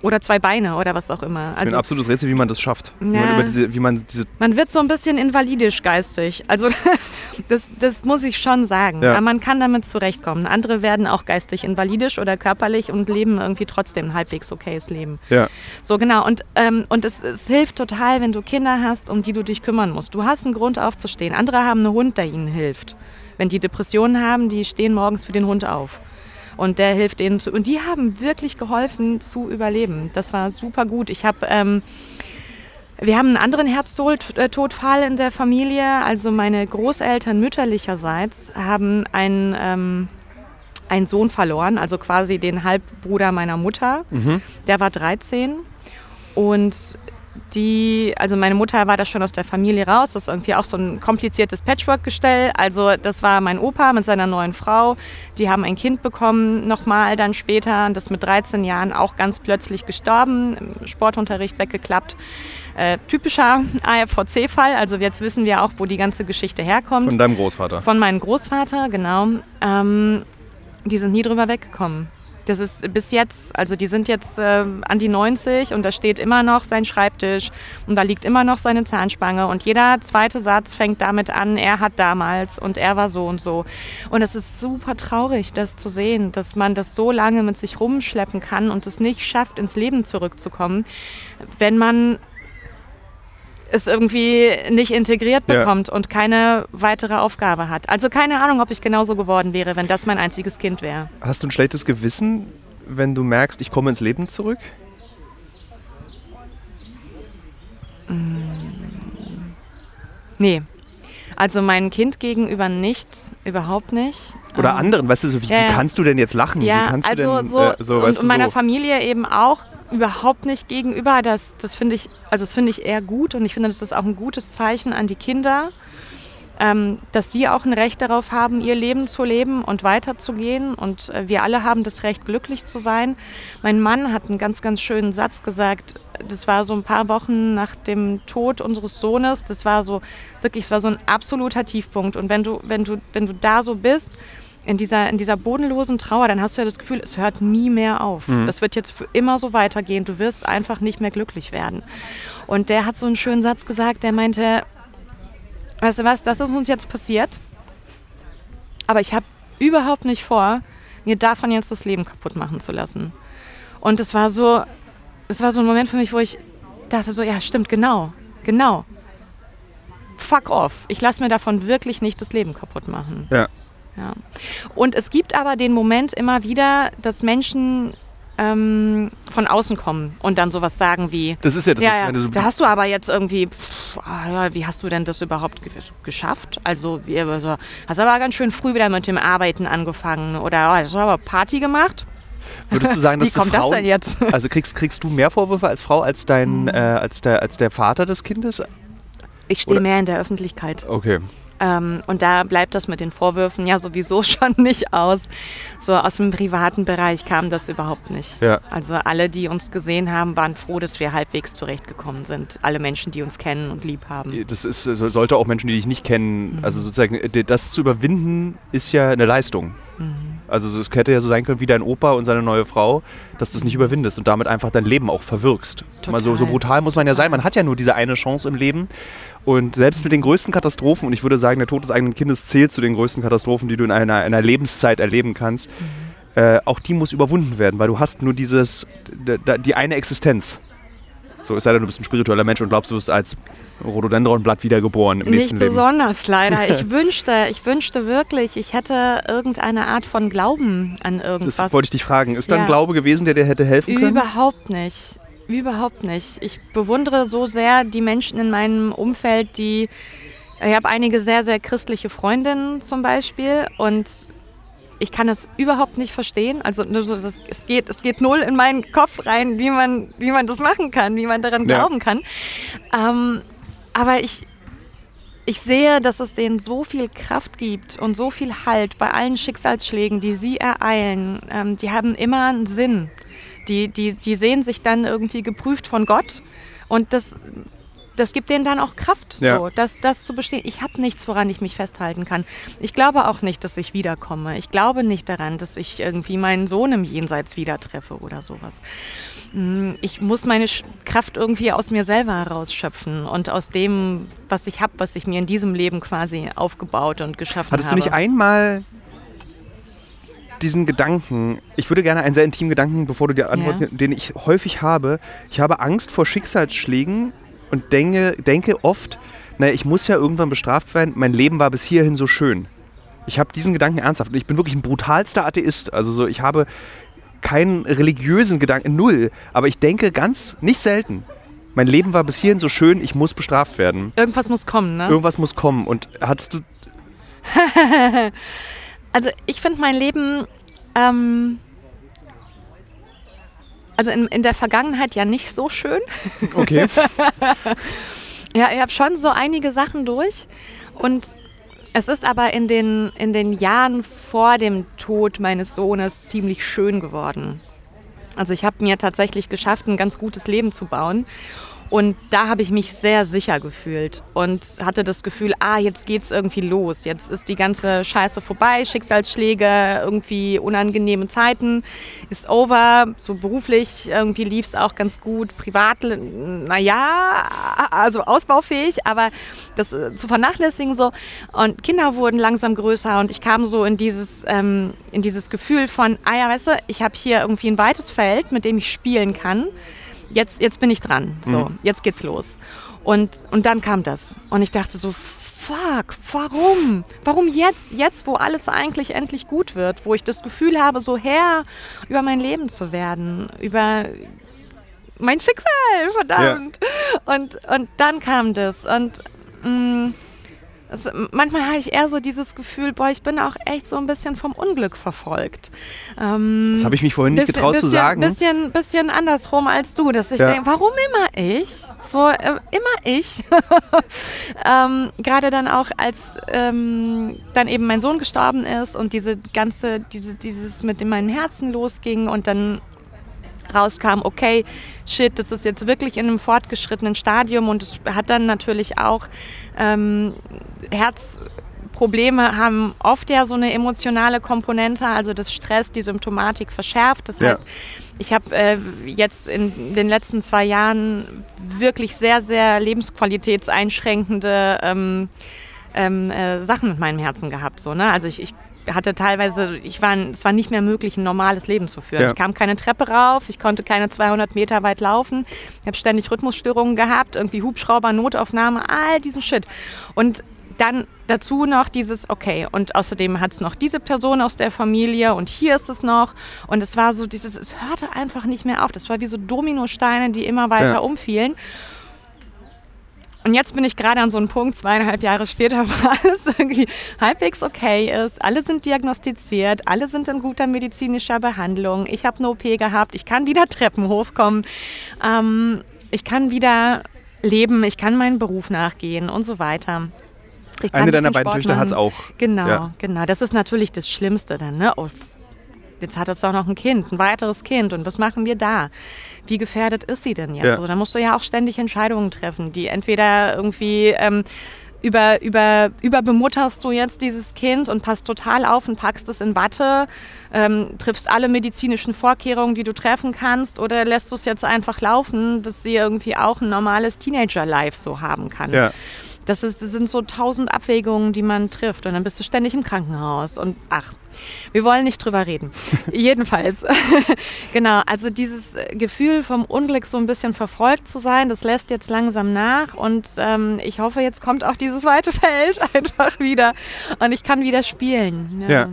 Oder zwei Beine oder was auch immer. das ist ein Also absolutes Rätsel, wie man das schafft. Wie, Ja. man über diese, wie man diese, man wird so ein bisschen invalidisch geistig. Also Das, das muss ich schon sagen. Ja. Aber man kann damit zurechtkommen. Andere werden auch geistig invalidisch oder körperlich und leben irgendwie trotzdem ein halbwegs okayes Leben. Ja. So genau. Und, ähm, und es, es hilft total, wenn du Kinder hast, um die du dich kümmern musst. Du hast einen Grund aufzustehen. Andere haben einen Hund, der ihnen hilft. Wenn die Depressionen haben, die stehen morgens für den Hund auf. Und der hilft denen zu. Und die haben wirklich geholfen zu überleben. Das war super gut. Ich habe. Ähm, wir haben einen anderen Herztodfall in der Familie. Also meine Großeltern mütterlicherseits haben einen, ähm, einen Sohn verloren, also quasi den Halbbruder meiner Mutter. Mhm. Der war 13 und die, also meine Mutter war da schon aus der Familie raus. Das ist irgendwie auch so ein kompliziertes Patchwork-Gestell. Also das war mein Opa mit seiner neuen Frau. Die haben ein Kind bekommen, nochmal dann später. Und das mit 13 Jahren auch ganz plötzlich gestorben. Im Sportunterricht weggeklappt. Äh, typischer AFVC-Fall. Also jetzt wissen wir auch, wo die ganze Geschichte herkommt. Von deinem Großvater. Von meinem Großvater, genau. Ähm, die sind nie drüber weggekommen. Das ist bis jetzt, also die sind jetzt äh, an die 90 und da steht immer noch sein Schreibtisch und da liegt immer noch seine Zahnspange und jeder zweite Satz fängt damit an, er hat damals und er war so und so. Und es ist super traurig, das zu sehen, dass man das so lange mit sich rumschleppen kann und es nicht schafft, ins Leben zurückzukommen, wenn man es irgendwie nicht integriert Ja. bekommt und keine weitere Aufgabe hat. Also keine Ahnung, ob ich genauso geworden wäre, wenn das mein einziges Kind wäre. Hast du ein schlechtes Gewissen, wenn du merkst, ich komme ins Leben zurück? Nee. Also mein Kind gegenüber nicht, überhaupt nicht. Oder Ähm, anderen, weißt du, so, wie, ja, wie ja. kannst du denn jetzt lachen? wie Ja, kannst also du denn, so, äh, so, und, und meiner so. Familie eben auch überhaupt nicht gegenüber. Das, das finde ich, also das ich eher gut und ich finde, das ist auch ein gutes Zeichen an die Kinder, ähm, dass die auch ein Recht darauf haben, ihr Leben zu leben und weiterzugehen. Und äh, wir alle haben das Recht, glücklich zu sein. Mein Mann hat einen ganz, ganz schönen Satz gesagt. Das war so ein paar Wochen nach dem Tod unseres Sohnes. Das war so wirklich, es war so ein absoluter Tiefpunkt. Und wenn du, wenn du, wenn du da so bist, in dieser, in dieser bodenlosen Trauer, dann hast du ja das Gefühl, es hört nie mehr auf. Mhm. Das wird jetzt immer so weitergehen. Du wirst einfach nicht mehr glücklich werden. Und der hat so einen schönen Satz gesagt, der meinte, weißt du was, das ist uns jetzt passiert, aber ich habe überhaupt nicht vor, mir davon jetzt das Leben kaputt machen zu lassen. Und es war so, es war so ein Moment für mich, wo ich dachte so, ja, stimmt, genau, genau. Fuck off. Ich lasse mir davon wirklich nicht das Leben kaputt machen. Ja. Ja. Und es gibt aber den Moment immer wieder, dass Menschen ähm, von außen kommen und dann sowas sagen wie, Das ist ja das, ja, was ich meine, so, da hast du aber jetzt irgendwie, pff, ah, ja, wie hast du denn das überhaupt ge geschafft? Also, also, hast aber ganz schön früh wieder mit dem Arbeiten angefangen oder oh, hast du aber Party gemacht? würdest du sagen, dass Wie kommt das das Frauen, denn jetzt? Also kriegst, kriegst du mehr Vorwürfe als Frau als dein, äh, als der, als der Vater des Kindes? Ich stehe mehr in der Öffentlichkeit. Okay. Ähm, und da bleibt das mit den Vorwürfen ja sowieso schon nicht aus. So aus dem privaten Bereich kam das überhaupt nicht. Ja. Also alle, die uns gesehen haben, waren froh, dass wir halbwegs zurechtgekommen sind. Alle Menschen, die uns kennen und lieb haben. Das ist, so- sollte auch Menschen, die dich nicht kennen, also sozusagen, äh, das zu überwinden, ist ja eine Leistung. Also es hätte ja so sein können wie dein Opa und seine neue Frau, dass du es nicht überwindest und damit einfach dein Leben auch verwirkst. Mal so, so Total. brutal muss man ja sein. Man hat ja nur diese eine Chance im Leben. Und selbst mit den größten Katastrophen, und ich würde sagen, der Tod des eigenen Kindes zählt zu den größten Katastrophen, die du in einer, einer Lebenszeit erleben kannst, äh, auch die muss überwunden werden, weil du hast nur dieses, die eine Existenz. So, es sei denn, du bist ein spiritueller Mensch und glaubst, du wirst als Rhododendronblatt wiedergeboren im Nicht nächsten Leben. besonders leider. Ich wünschte, ich wünschte wirklich, ich hätte irgendeine Art von Glauben an irgendwas. Das wollte ich dich fragen. Ist da ein Ja. Glaube gewesen, der dir hätte helfen können? Überhaupt nicht. Überhaupt nicht. Ich bewundere so sehr die Menschen in meinem Umfeld, die. Ich habe einige sehr, sehr christliche Freundinnen zum Beispiel und ich kann das überhaupt nicht verstehen. Also das, es, geht, es geht null in meinen Kopf rein, wie man, wie man das machen kann, wie man daran Ja. glauben kann. Ähm, aber ich, ich sehe, dass es denen so viel Kraft gibt und so viel Halt bei allen Schicksalsschlägen, die sie ereilen. Ähm, die haben immer einen Sinn. Die, die, die sehen sich dann irgendwie geprüft von Gott. Und das, das gibt denen dann auch Kraft, Ja. so, das, das zu bestehen. Ich habe nichts, woran ich mich festhalten kann. Ich glaube auch nicht, dass ich wiederkomme. Ich glaube nicht daran, dass ich irgendwie meinen Sohn im Jenseits wieder treffe oder sowas. Mm, Ich muss meine Kraft irgendwie aus mir selber herausschöpfen und aus dem, was ich habe, was ich mir in diesem Leben quasi aufgebaut und geschaffen Hattest du habe. nicht einmal diesen Gedanken, ich würde gerne einen sehr intimen Gedanken, bevor du dir antworten, den ich häufig habe. Ich habe Angst vor Schicksalsschlägen und denke, denke oft, naja, ich muss ja irgendwann bestraft werden, mein Leben war bis hierhin so schön. Ich habe diesen Gedanken ernsthaft. und Ich bin wirklich ein brutalster Atheist. Also so, ich habe keinen religiösen Gedanken, null. Aber ich denke ganz, nicht selten, mein Leben war bis hierhin so schön, ich muss bestraft werden. Irgendwas muss kommen, ne? Irgendwas muss kommen. Und hattest du Also ich finde mein Leben, ähm, also in, in der Vergangenheit ja nicht so schön. Okay. Ja, ich habe schon so einige Sachen durch und es ist aber in den, in den Jahren vor dem Tod meines Sohnes ziemlich schön geworden. Also ich habe mir tatsächlich geschafft, ein ganz gutes Leben zu bauen. Und da habe ich mich sehr sicher gefühlt und hatte das Gefühl, ah, jetzt geht's irgendwie los. Jetzt ist die ganze Scheiße vorbei, Schicksalsschläge, irgendwie unangenehme Zeiten, ist over. So beruflich irgendwie lief es auch ganz gut. Privat, naja, also ausbaufähig, aber das äh, zu vernachlässigen so. Und Kinder wurden langsam größer und ich kam so in dieses, ähm, in dieses Gefühl von, ah ja, weißt du, ich habe hier irgendwie ein weites Feld, mit dem ich spielen kann jetzt, jetzt bin ich dran. So, jetzt geht's los. Und, und dann kam das. Und ich dachte so, fuck, warum? Warum jetzt? Jetzt, wo alles eigentlich endlich gut wird, wo ich das Gefühl habe, so Herr über mein Leben zu werden, über mein Schicksal, verdammt. Und, und dann kam das. Und mh, also, manchmal habe ich eher so dieses Gefühl, boah, ich bin auch echt so ein bisschen vom Unglück verfolgt. Ähm, Das habe ich mich vorhin nicht bisschen- getraut zu bisschen, sagen. Bisschen, bisschen andersrum als du, dass ich Ja. denke, warum immer ich? So, äh, immer ich. ähm, Gerade dann auch, als ähm, dann eben mein Sohn gestorben ist und diese ganze, diese, dieses mit dem meinem Herzen losging und dann rauskam, okay, shit, das ist jetzt wirklich in einem fortgeschrittenen Stadium und es hat dann natürlich auch ähm, Herzprobleme haben oft ja so eine emotionale Komponente, also das Stress, die Symptomatik verschärft. Das Ja. heißt, ich habe äh, jetzt in den letzten zwei Jahren wirklich sehr, sehr lebensqualitätseinschränkende ähm, ähm, äh, Sachen mit meinem Herzen gehabt. So, ne? Also ich, ich hatte teilweise, ich war, es war nicht mehr möglich, ein normales Leben zu führen. Ja. Ich kam keine Treppe rauf, ich konnte keine 200 Meter weit laufen, ich habe ständig Rhythmusstörungen gehabt, irgendwie Hubschrauber, Notaufnahme, all diesen Shit. Und dann dazu noch dieses, okay, und außerdem hat es noch diese Person aus der Familie und hier ist es noch. Und es war so dieses, es hörte einfach nicht mehr auf. Das war wie so Dominosteine, die immer weiter Ja. umfielen. Und jetzt bin ich gerade an so einem Punkt, zweieinhalb Jahre später, wo alles irgendwie halbwegs okay ist. Alle sind diagnostiziert, alle sind in guter medizinischer Behandlung. Ich habe eine OP gehabt, ich kann wieder Treppen hochkommen. Ähm, ich kann wieder leben, ich kann meinen Beruf nachgehen und so weiter. Ich kann Eine ein deiner beiden Sport Töchter hat es auch. Genau, Ja. genau. Das ist natürlich das Schlimmste dann. Ne? Oh, jetzt hat es doch noch ein Kind, ein weiteres Kind. Und was machen wir da? Wie gefährdet ist sie denn jetzt? Ja. So, da musst du ja auch ständig Entscheidungen treffen, die entweder irgendwie ähm, über, über, überbemutterst du jetzt dieses Kind und passt total auf und packst es in Watte, ähm, triffst alle medizinischen Vorkehrungen, die du treffen kannst, oder lässt du es jetzt einfach laufen, dass sie irgendwie auch ein normales Teenager-Life so haben kann. Ja. Das, ist, das sind so tausend Abwägungen, die man trifft. Und dann bist du ständig im Krankenhaus. Und ach, wir wollen nicht drüber reden. Jedenfalls. genau, also dieses Gefühl vom Unglück so ein bisschen verfolgt zu sein, das lässt jetzt langsam nach. Und ähm, ich hoffe, jetzt kommt auch dieses weite Feld einfach wieder. Und ich kann wieder spielen. Ja.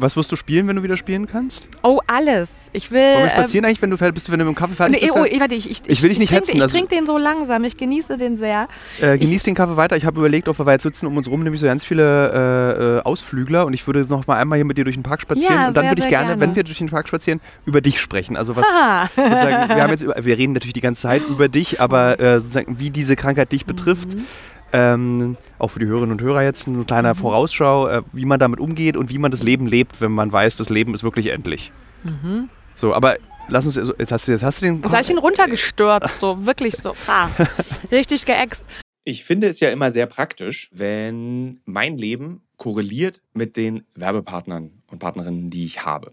Was wirst du spielen, wenn du wieder spielen kannst? Oh, alles. Ich will. Wollen wir ähm, spazieren eigentlich, wenn du fertig bist, wenn du mit dem Kaffee fertig Nee, bist? oh, dann- warte, ich, ich, Ich will dich nicht trinke, hetzen, Ich also- trinke den so langsam, ich genieße den sehr. Äh, genieß den Kaffee weiter. Ich habe überlegt, ob wir jetzt sitzen um uns rum, nämlich so ganz viele äh, äh, Ausflügler und ich würde noch mal einmal hier mit dir durch den Park spazieren Ja, und dann sehr, würde ich gerne, gerne. wenn wir durch den Park spazieren, über dich sprechen. Also was wir haben jetzt über, wir reden natürlich die ganze Zeit über dich, aber äh, sozusagen wie diese Krankheit dich betrifft. Mhm. Ähm, auch für die Hörerinnen und Hörer jetzt eine kleine Vorausschau, äh, wie man damit umgeht und wie man das Leben lebt, wenn man weiß, das Leben ist wirklich endlich. Mhm. So, aber lass uns, jetzt hast du, jetzt hast du den. Jetzt habe ich ihn runtergestürzt, so wirklich so. Ah, richtig geäxt. Ich finde es ja immer sehr praktisch, wenn mein Leben korreliert mit den Werbepartnern und Partnerinnen, die ich habe.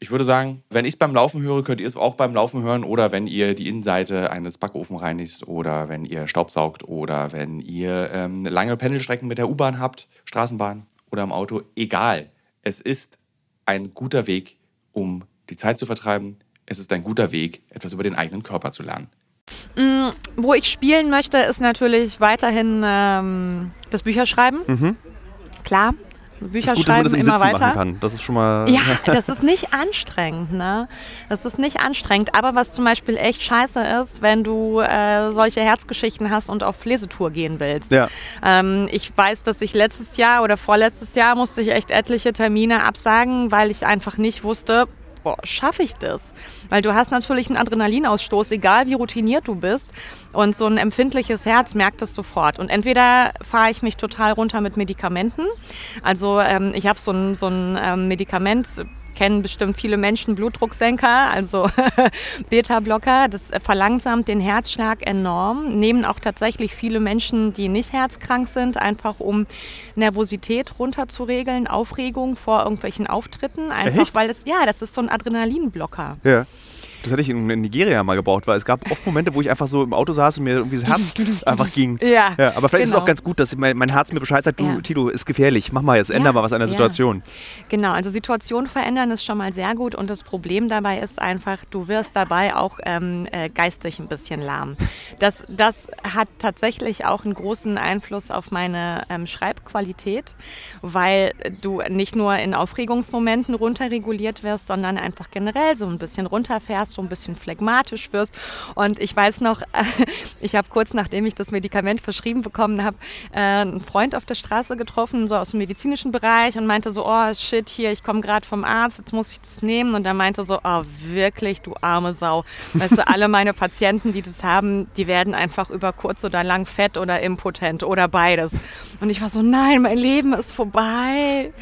ich würde sagen, wenn ich es beim Laufen höre, könnt ihr es auch beim Laufen hören oder wenn ihr die Innenseite eines Backofen reinigt oder wenn ihr Staubsaugt oder wenn ihr ähm, lange Pendelstrecken mit der U-Bahn habt, Straßenbahn oder im Auto. Egal. Es ist ein guter Weg, um die Zeit zu vertreiben. Es ist ein guter Weg, etwas über den eigenen Körper zu lernen. Mm, wo ich spielen möchte, ist natürlich weiterhin ähm, das Bücherschreiben. Mhm. Klar, Bücher das ist gut, schreiben dass man das immer weiter. Machen kann. Das ist schon mal. Ja, das ist nicht anstrengend, ne? Das ist nicht anstrengend. Aber was zum Beispiel echt scheiße ist, wenn du äh, solche Herzgeschichten hast und auf Lesetour gehen willst. Ja. Ähm, ich weiß, dass ich letztes Jahr oder vorletztes Jahr musste ich echt etliche Termine absagen, weil ich einfach nicht wusste, boah, schaffe ich das? Weil du hast natürlich einen Adrenalinausstoß, egal wie routiniert du bist. Und so ein empfindliches Herz merkt es sofort. Und entweder fahre ich mich total runter mit Medikamenten. Also ähm, ich habe so ein, so ein ähm, Medikament, kennen bestimmt viele Menschen Blutdrucksenker, also Beta-Blocker. Das verlangsamt den Herzschlag enorm. Nehmen auch tatsächlich viele Menschen, die nicht herzkrank sind, einfach um Nervosität runterzuregeln, Aufregung vor irgendwelchen Auftritten. Einfach Echt? weil es, ja, das ist so ein Adrenalinblocker. Ja. Das hatte ich in Nigeria mal gebraucht, weil es gab oft Momente, wo ich einfach so im Auto saß und mir irgendwie das Herz einfach ging. Ja, Ja, aber vielleicht ist es genau. auch ganz gut, dass mein, mein Herz mir Bescheid sagt, du, Ja. Tilo, ist gefährlich, mach mal jetzt, änder Ja, mal was an der. Situation. Genau, also Situation verändern ist schon mal sehr gut und das Problem dabei ist einfach, du wirst dabei auch ähm, äh, geistig ein bisschen lahm. Das, das hat tatsächlich auch einen großen Einfluss auf meine ähm, Schreibqualität, weil du nicht nur in Aufregungsmomenten runterreguliert wirst, sondern einfach generell so ein bisschen runterfährst, so ein bisschen phlegmatisch wirst. Und ich weiß noch, ich habe kurz nachdem ich das Medikament verschrieben bekommen habe, äh, einen Freund auf der Straße getroffen, so aus dem medizinischen Bereich und meinte so, oh shit, hier, ich komme gerade vom Arzt, jetzt muss ich das nehmen. Und er meinte so, oh wirklich, du arme Sau. Weißt du, alle meine Patienten, die das haben, die werden einfach über kurz oder lang fett oder impotent oder beides. Und ich war so, nein, mein Leben ist vorbei.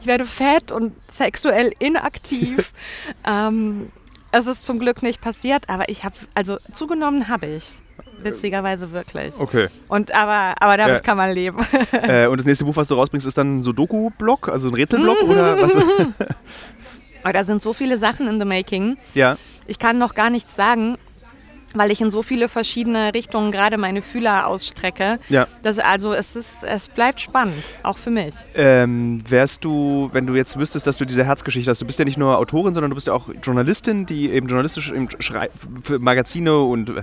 Ich werde fett und sexuell inaktiv. ähm, es ist zum Glück nicht passiert, aber ich habe, also zugenommen habe ich. Witzigerweise wirklich. Okay. Und aber, aber damit Ja. kann man leben. äh, und das nächste Buch, was du rausbringst, ist dann ein Sudoku-Block, also ein Rätselblock oder was? Aber da sind so viele Sachen in the making. Ja. Ich kann noch gar nichts sagen, weil ich in so viele verschiedene Richtungen gerade meine Fühler ausstrecke. Ja. Das, also es, ist, es bleibt spannend, auch für mich. Ähm, wärst du, wenn du jetzt wüsstest, dass du diese Herzgeschichte hast, du bist ja nicht nur Autorin, sondern du bist ja auch Journalistin, die eben journalistisch im Schrei für Magazine und äh,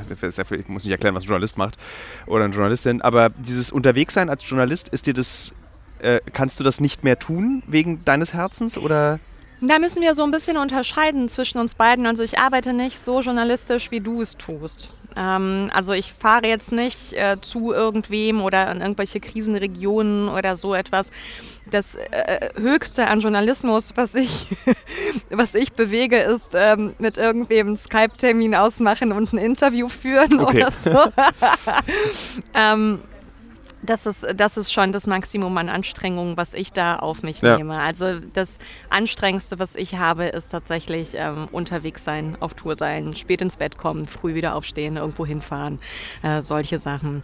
ich muss nicht erklären, was ein Journalist macht oder eine Journalistin, aber dieses Unterwegssein als Journalist, ist dir das, äh, kannst du das nicht mehr tun wegen deines Herzens oder? Da müssen wir so ein bisschen unterscheiden zwischen uns beiden. Also ich arbeite nicht so journalistisch, wie du es tust. Ähm, also ich fahre jetzt nicht äh, zu irgendwem oder in irgendwelche Krisenregionen oder so etwas. Das äh, Höchste an Journalismus, was ich, was ich bewege, ist ähm, mit irgendwem einen Skype-Termin ausmachen und ein Interview führen Okay. oder so. ähm, das ist, das ist schon das Maximum an Anstrengung, was ich da auf mich Ja. nehme. Also das Anstrengendste, was ich habe, ist tatsächlich ähm, unterwegs sein, auf Tour sein, spät ins Bett kommen, früh wieder aufstehen, irgendwo hinfahren, äh, solche Sachen.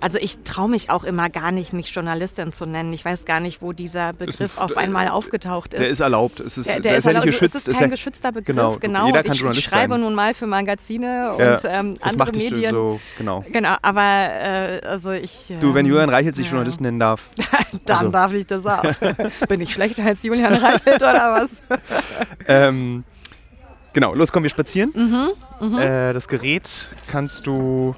Also ich traue mich auch immer gar nicht, mich Journalistin zu nennen. Ich weiß gar nicht, wo dieser Begriff ein- auf einmal aufgetaucht ist. Der ist erlaubt. Es ist, Der, der ist, ja nicht geschützt. Es ist ist kein geschützter Begriff, genau. genau. Jeder kann ich Journalist schreibe sein. nun mal für Magazine Ja, und ähm, das andere Medien. so, genau. Genau, aber äh, also ich. Du, wenn ähm, Julian Reichelt sich ja. Journalist nennen darf. Dann Also. darf ich das auch. Bin ich schlechter als Julian Reichelt oder was? Ähm, genau, los, kommen wir spazieren. Mhm, Äh, das Gerät kannst du.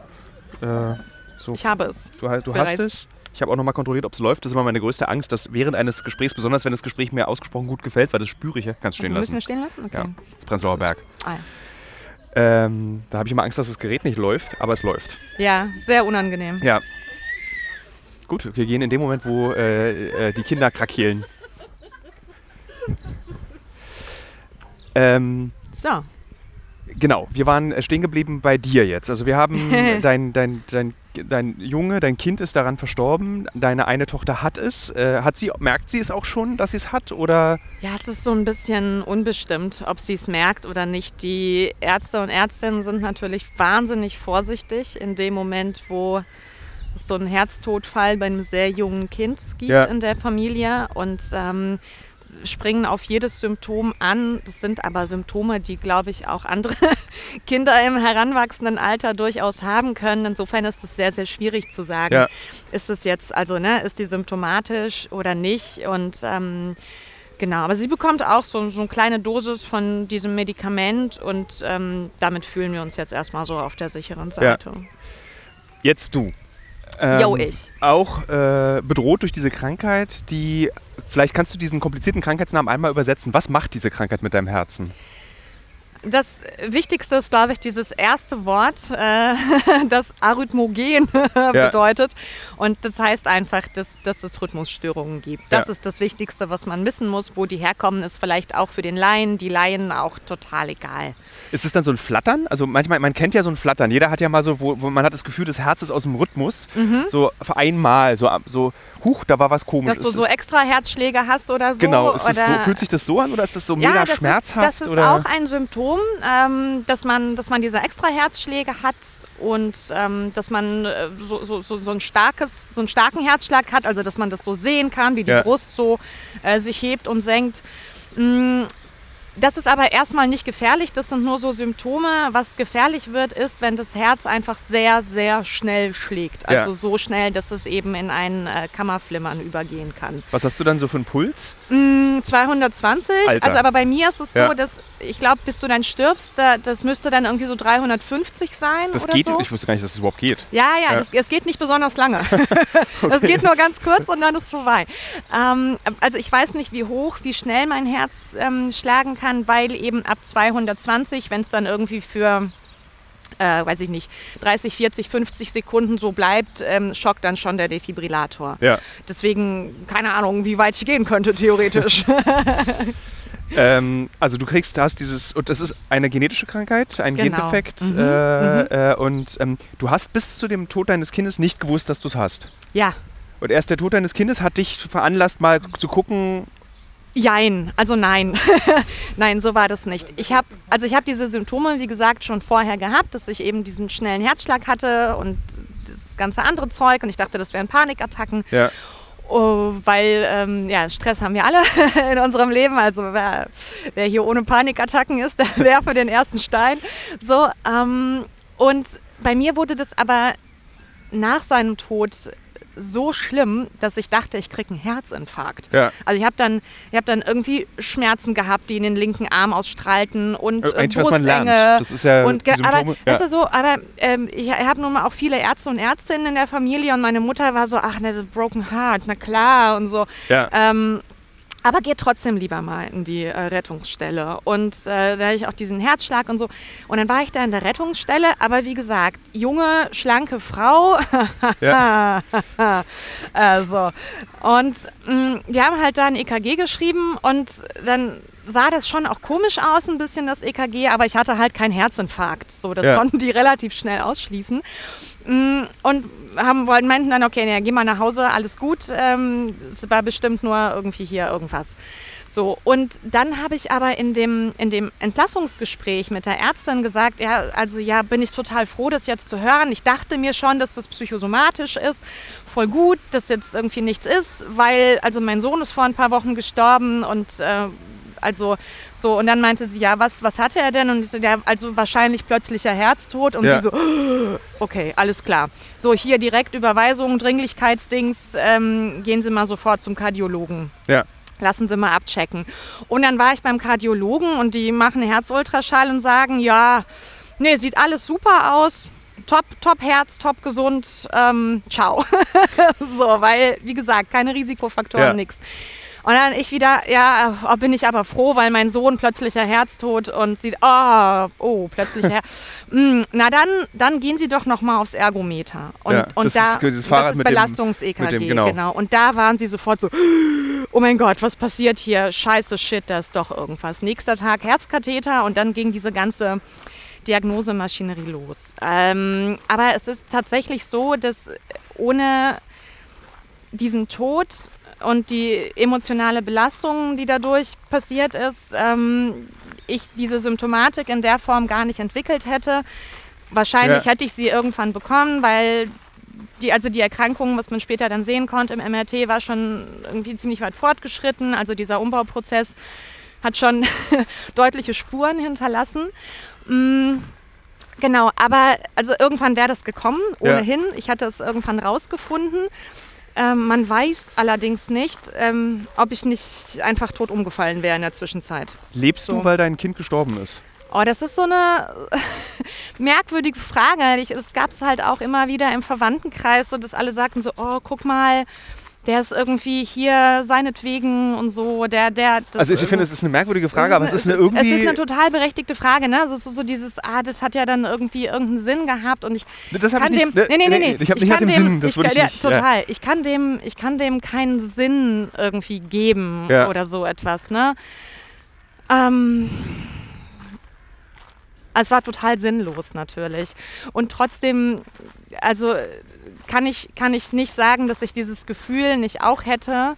Äh, so, Ich habe es. du, du hast es. Ich habe auch nochmal kontrolliert, ob es läuft. Das ist immer meine größte Angst, dass während eines Gesprächs, besonders wenn das Gespräch mir ausgesprochen gut gefällt, weil das spüre ich ja, kannst stehen Müssen wir lassen. stehen lassen? Okay. Ja, das Prenzlauer Berg. Ah, Ähm, da habe ich immer Angst, dass das Gerät nicht läuft, aber es läuft. ja. ja, sehr unangenehm. Ja. Gut, wir gehen in dem Moment, wo äh, äh, die Kinder krakeelen. Ähm, So, Genau, wir waren äh, stehen geblieben bei dir jetzt. Also wir haben dein, dein, dein, dein Junge, dein Kind ist daran verstorben, deine eine Tochter hat es. Äh, hat sie, merkt sie es auch schon, dass sie es hat? Oder ja, es ist so ein bisschen unbestimmt, ob sie es merkt oder nicht. Die Ärzte und Ärztinnen sind natürlich wahnsinnig vorsichtig in dem Moment, wo es so einen Herztodfall bei einem sehr jungen Kind gibt Ja. in der Familie und ähm, springen auf jedes Symptom an. Das sind aber Symptome, die, glaube ich, auch andere Kinder im heranwachsenden Alter durchaus haben können. Insofern ist es sehr, sehr schwierig zu sagen, Ja. ist es jetzt, also ne, ist die symptomatisch oder nicht? Und ähm, genau, aber sie bekommt auch so, so eine kleine Dosis von diesem Medikament und ähm, damit fühlen wir uns jetzt erstmal so auf der sicheren Seite. jetzt du? Ähm, Jo, ich. Auch äh, bedroht durch diese Krankheit, die. Vielleicht kannst du diesen komplizierten Krankheitsnamen einmal übersetzen. Was macht diese Krankheit mit deinem Herzen? Das Wichtigste ist, glaube ich, dieses erste Wort, äh, das Arrhythmogen bedeutet. Und das heißt einfach, dass, dass es Rhythmusstörungen gibt. Das Ja. ist das Wichtigste, was man wissen muss. Wo die herkommen, ist vielleicht auch für den Laien, die Laien auch total egal. Ist es dann so ein Flattern? Also manchmal, man kennt ja so ein Flattern. Jeder hat ja mal so, wo, wo man hat das Gefühl, das Herz ist aus dem Rhythmus. So für einmal, so, so, huch, da war was komisch. Dass du Ist so es- extra Herzschläge hast oder so. Genau, so, fühlt sich das so an oder ist das so mega ja, das schmerzhaft? Ist, das ist oder? auch ein Symptom, ähm, dass, man, dass man diese extra Herzschläge hat und ähm, dass man äh, so, so, so, so, ein starkes, so einen starken Herzschlag hat, also dass man das so sehen kann, wie die Ja. Brust so äh, sich hebt und senkt. Mm, Das ist aber erstmal nicht gefährlich, das sind nur so Symptome. Was gefährlich wird, ist, wenn das Herz einfach sehr, sehr schnell schlägt. Ja. Also so schnell, dass es eben in ein äh, Kammerflimmern übergehen kann. Was hast du dann so für einen Puls? Mm, 220. Alter. Also aber bei mir ist es so, Ja. dass ich glaube, bis du dann stirbst, da, das müsste dann irgendwie so 350 sein Das oder geht, so. ich wusste gar nicht, dass es das überhaupt geht. Ja, ja, Ja. Es geht nicht besonders lange. Das geht nur ganz kurz und dann ist es vorbei. Ähm, also ich weiß nicht, wie hoch, wie schnell mein Herz ähm, schlagen kann, weil eben ab 220, wenn es dann irgendwie für äh, weiß ich nicht, 30, 40, 50 Sekunden so bleibt, ähm, schockt dann schon der Defibrillator. Ja. Deswegen, keine Ahnung, wie weit ich gehen könnte, theoretisch. Ähm, also du kriegst, hast dieses, und das ist eine genetische Krankheit, ein Genau. Gendefekt. Mhm, Äh, äh, und ähm, du hast bis zu dem Tod deines Kindes nicht gewusst, dass du es hast. ja, Und erst der Tod deines Kindes hat dich veranlasst, mal zu gucken, Jein, also nein. nein, so war das nicht. Ich habe also ich habe diese Symptome, wie gesagt, schon vorher gehabt, dass ich eben diesen schnellen Herzschlag hatte und das ganze andere Zeug und ich dachte, das wären Panikattacken. ja, Oh, weil ähm, ja, Stress haben wir alle in unserem Leben. Also wer, wer hier ohne Panikattacken ist, der werfe den ersten Stein. So, ähm, und bei mir wurde das aber nach seinem Tod so schlimm, dass ich dachte, ich kriege einen Herzinfarkt. Ja. Also ich habe dann, ich hab dann irgendwie Schmerzen gehabt, die in den linken Arm ausstrahlten und Äh, Eigentlich, was man lernt. Das ist ja Und ge- aber, Symptome. Ja. du so, aber ähm, ich habe nun mal auch viele Ärzte und Ärztinnen in der Familie und meine Mutter war so, ach ne, das ist Broken Heart, na klar und so. Ja. Ähm, aber geht trotzdem lieber mal in die äh, Rettungsstelle. Und äh, da hatte ich auch diesen Herzschlag und so. Und dann war ich da in der Rettungsstelle, aber wie gesagt, junge, schlanke Frau. Ja. äh, so. Und mh, die haben halt da ein EKG geschrieben und dann sah das schon auch komisch aus, ein bisschen das EKG, aber ich hatte halt keinen Herzinfarkt. So, das Ja. konnten die relativ schnell ausschließen. Mm, Und haben, wollten, meinten dann, okay, nee, geh mal nach Hause, alles gut. Ähm, es war bestimmt nur irgendwie hier irgendwas. So, und dann habe ich aber in dem, in dem Entlassungsgespräch mit der Ärztin gesagt, ja, also ja, bin ich total froh, das jetzt zu hören. Ich dachte mir schon, dass das psychosomatisch ist. Voll gut, dass jetzt irgendwie nichts ist, weil, also mein Sohn ist vor ein paar Wochen gestorben und äh, also so, und dann meinte sie, ja, was, was hatte er denn? Und ich so, ja, also wahrscheinlich plötzlicher Herztod. Und Ja. sie so, okay, alles klar. So, hier direkt Überweisung, Dringlichkeitsdings, ähm, gehen Sie mal sofort zum Kardiologen. Ja. Lassen Sie mal abchecken. Und dann war ich beim Kardiologen und die machen Herzultraschall und sagen, ja, nee, sieht alles super aus. Top, top Herz, top gesund. Ähm, ciao. so, weil, wie gesagt, keine Risikofaktoren, Ja. nix. Und dann ich wieder, ja, oh, bin ich aber froh, weil mein Sohn plötzlicher Herztod und sieht, oh, oh, plötzlich Her Mm, Na dann, dann gehen Sie doch noch mal aufs Ergometer. Und, Ja, und das da, ist dieses Fahrrad das ist Belastungs-EKG, genau. genau. Und da waren Sie sofort so, oh mein Gott, was passiert hier? Scheiße, shit, da ist doch irgendwas. Nächster Tag Herzkatheter und dann ging diese ganze Diagnosemaschinerie los. Ähm, aber es ist tatsächlich so, dass ohne diesen Tod und die emotionale Belastung, die dadurch passiert ist, ähm, ich diese Symptomatik in der Form gar nicht entwickelt hätte. Wahrscheinlich Ja. hätte ich sie irgendwann bekommen, weil die, also die Erkrankung, was man später dann sehen konnte im MRT, war schon irgendwie ziemlich weit fortgeschritten. Also dieser Umbauprozess hat schon deutliche Spuren hinterlassen. Mm, Genau, aber also irgendwann wäre das gekommen, Ja. ohnehin. Ich hatte es irgendwann rausgefunden. Ähm, man weiß allerdings nicht, ähm, ob ich nicht einfach tot umgefallen wäre in der Zwischenzeit. Lebst So. du, weil dein Kind gestorben ist? Oh, das ist so eine merkwürdige Frage. Ich, das gab es halt auch immer wieder im Verwandtenkreis, so, dass alle sagten so, oh, guck mal, der ist irgendwie hier seinetwegen und so. Der, der, das Also ich finde, es ist eine merkwürdige Frage, das aber es ist eine es irgendwie... Es ist eine total berechtigte Frage, ne? Also so, so dieses, ah, das hat ja dann irgendwie irgendeinen Sinn gehabt und ich das habe kann ich nicht... dem, nee, nee, nee, nee. Ich habe nicht kann dem Sinn, das ich, würde ich nicht... Ja, ja. total. Ich kann dem, ich kann dem keinen Sinn irgendwie geben Ja. oder so etwas, ne? Ähm, es war total sinnlos natürlich. Und trotzdem, also kann ich, kann ich nicht sagen, dass ich dieses Gefühl nicht auch hätte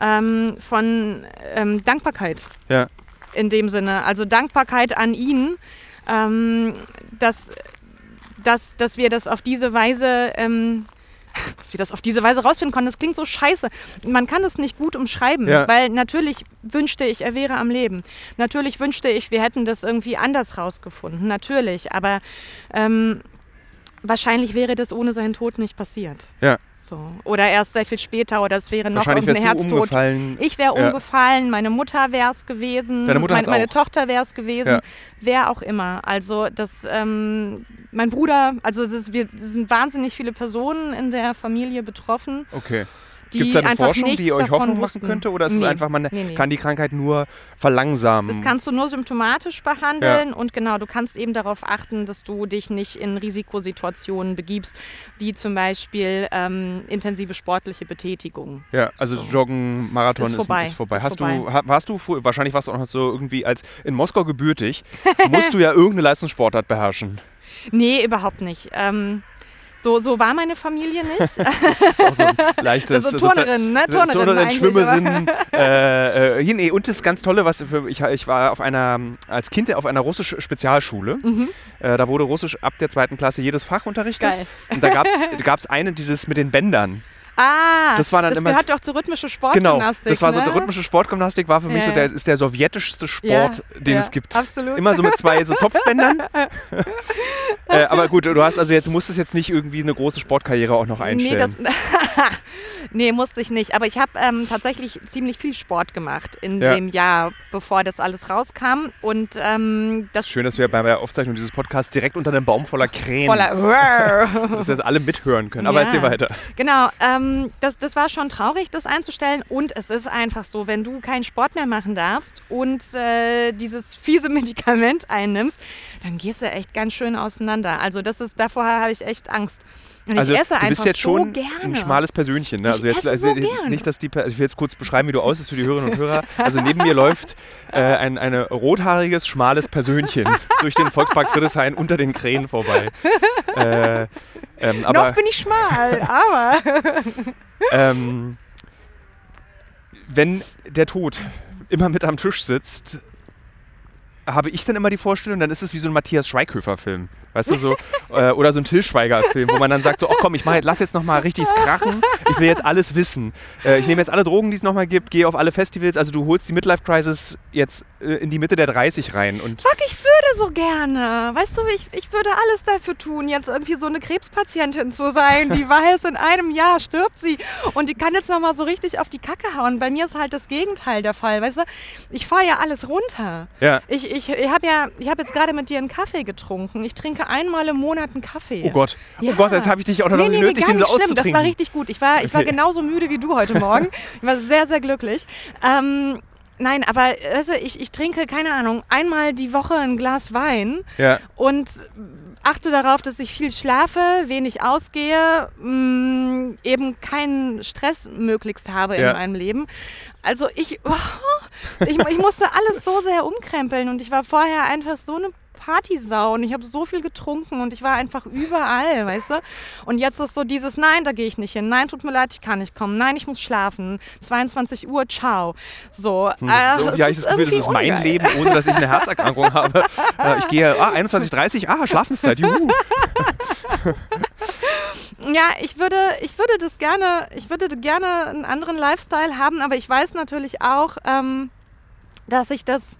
ähm, von ähm, Dankbarkeit Ja. in dem Sinne. Also Dankbarkeit an ihn, ähm, dass, dass, dass wir das auf diese Weise, ähm, dass wir das auf diese Weise rausfinden konnten. Das klingt so scheiße. Man kann es nicht gut umschreiben, Ja. weil natürlich wünschte ich, er wäre am Leben. Natürlich wünschte ich, wir hätten das irgendwie anders rausgefunden. Natürlich, aber ähm, wahrscheinlich wäre das ohne seinen Tod nicht passiert. Ja. So. Oder erst sehr viel später oder es wäre noch irgendein Herztod. umgefallen. Ich wäre Ja. umgefallen, meine Mutter wäre es gewesen, Deine Mutter mein, meine auch. Tochter wäre es gewesen, Ja. wer auch immer. Also das, ähm, mein Bruder, also es, ist, wir, es sind wahnsinnig viele Personen in der Familie betroffen, Okay. Die Gibt es da eine Forschung, die euch Hoffnung machen könnte? Oder ist es Nee. einfach, man Nee, nee. kann die Krankheit nur verlangsamen? Das kannst du nur symptomatisch behandeln und genau, du kannst eben darauf achten, dass du dich nicht in Risikosituationen begibst, wie zum Beispiel ähm, intensive sportliche Betätigung. ja, also Joggen, Marathon Ist ist vorbei. Ist vorbei. Ist Hast vorbei. du, warst du, wahrscheinlich warst du auch noch so irgendwie als in Moskau gebürtig, musst du ja irgendeine Leistungssportart beherrschen. Nee, überhaupt nicht. Ähm, so, so war meine Familie nicht. Das ist auch so ein leichtes... Also Turnerin, ne? Turnerin, Turnerin, Schwimmerin. äh, äh, nee, und das ganz Tolle, was für, ich, ich war auf einer, als Kind auf einer russischen Spezialschule. Mhm. Äh, da wurde Russisch ab der zweiten Klasse jedes Fach unterrichtet. Geil. Und da gab es eine, dieses mit den Bändern. Ah, Das war dann immer- gehört doch zur rhythmischen Genau, Sportgymnastik. das war so ne? rhythmische Sportgymnastik, war für mich Ja, so der, ja. ist der sowjetischste Sport, den ja, es gibt. Absolut. Immer so mit zwei so Zopfbändern. äh, aber gut, du hast also jetzt musstest jetzt nicht irgendwie eine große Sportkarriere auch noch Nee, einstellen. das, nee, musste ich nicht. Aber ich habe ähm, tatsächlich ziemlich viel Sport gemacht in Ja. dem Jahr, bevor das alles rauskam. Und ähm, das das schön, dass wir bei der Aufzeichnung dieses Podcasts direkt unter einem Baum voller Krähen, voller. dass jetzt alle mithören können. Aber Ja. erzähl weiter. Genau, ähm, das, das war schon traurig, das einzustellen. Und es ist einfach so, wenn du keinen Sport mehr machen darfst und äh, dieses fiese Medikament einnimmst, dann gehst du echt ganz schön auseinander. Also das ist, davor habe ich echt Angst. Und Also ich esse du bist jetzt so schon gerne. ein schmales Persönchen. Ne? Ich Also jetzt esse also so nicht, dass die ich will jetzt kurz beschreiben, wie du aussiehst für die Hörerinnen und Hörer. Also neben mir läuft äh, ein ein rothaariges, schmales Persönchen durch den Volkspark Friedrichshain unter den Krähen vorbei. Äh, ähm, aber Noch bin ich schmal, aber ähm, wenn der Tod immer mit am Tisch sitzt, habe ich dann immer die Vorstellung, dann ist es wie so ein Matthias Schweighöfer-Film. Weißt du, so, äh, oder so ein Till Schweiger-Film, wo man dann sagt, so, ach komm, ich mach, jetzt- lass jetzt nochmal richtig krachen, ich will jetzt alles wissen. Äh, ich nehme jetzt alle Drogen, die es nochmal gibt, gehe auf alle Festivals, also du holst die Midlife-Crisis jetzt äh, in die Mitte der 30 rein und fuck, ich würde so gerne. Weißt du, ich, ich würde alles dafür tun, jetzt irgendwie so eine Krebspatientin zu sein, die weiß, in einem Jahr stirbt sie und die kann jetzt nochmal so richtig auf die Kacke hauen. Bei mir ist halt das Gegenteil der Fall, weißt du? Ich fahre ja alles runter. ja. Ich, ich, ich habe ja, ich habe jetzt gerade mit dir einen Kaffee getrunken. Ich trinke einmal im Monat einen Kaffee. Oh Gott, Ja. oh Gott, jetzt habe ich dich auch noch Nee, nicht nee, nee, nötig, gar den so schlimm. Das war richtig gut. Ich war, ich war Okay. genauso müde wie du heute Morgen. Ich war sehr, sehr glücklich. Ähm, nein, aber du, ich, ich trinke, keine Ahnung, einmal die Woche ein Glas Wein ja. und achte darauf, dass ich viel schlafe, wenig ausgehe, mh, eben keinen Stress möglichst habe Ja. in meinem Leben. Also ich, ich, ich musste alles so sehr umkrempeln und ich war vorher einfach so eine Partysau und ich habe so viel getrunken und ich war einfach überall, weißt du? Und jetzt ist so dieses Nein, da gehe ich nicht hin. Nein, tut mir leid, ich kann nicht kommen. Nein, ich muss schlafen. 22 Uhr, ciao. So, Hm, äh, so, ja, ich ist das Gefühl, das ist mein ungeil. Leben, ohne dass ich eine Herzerkrankung habe. Äh, ich gehe, ah, 21.30 ah, Schlafenszeit, juhu. Ja, ich würde, ich würde das gerne, ich würde gerne einen anderen Lifestyle haben, aber ich weiß natürlich auch, ähm, dass ich das,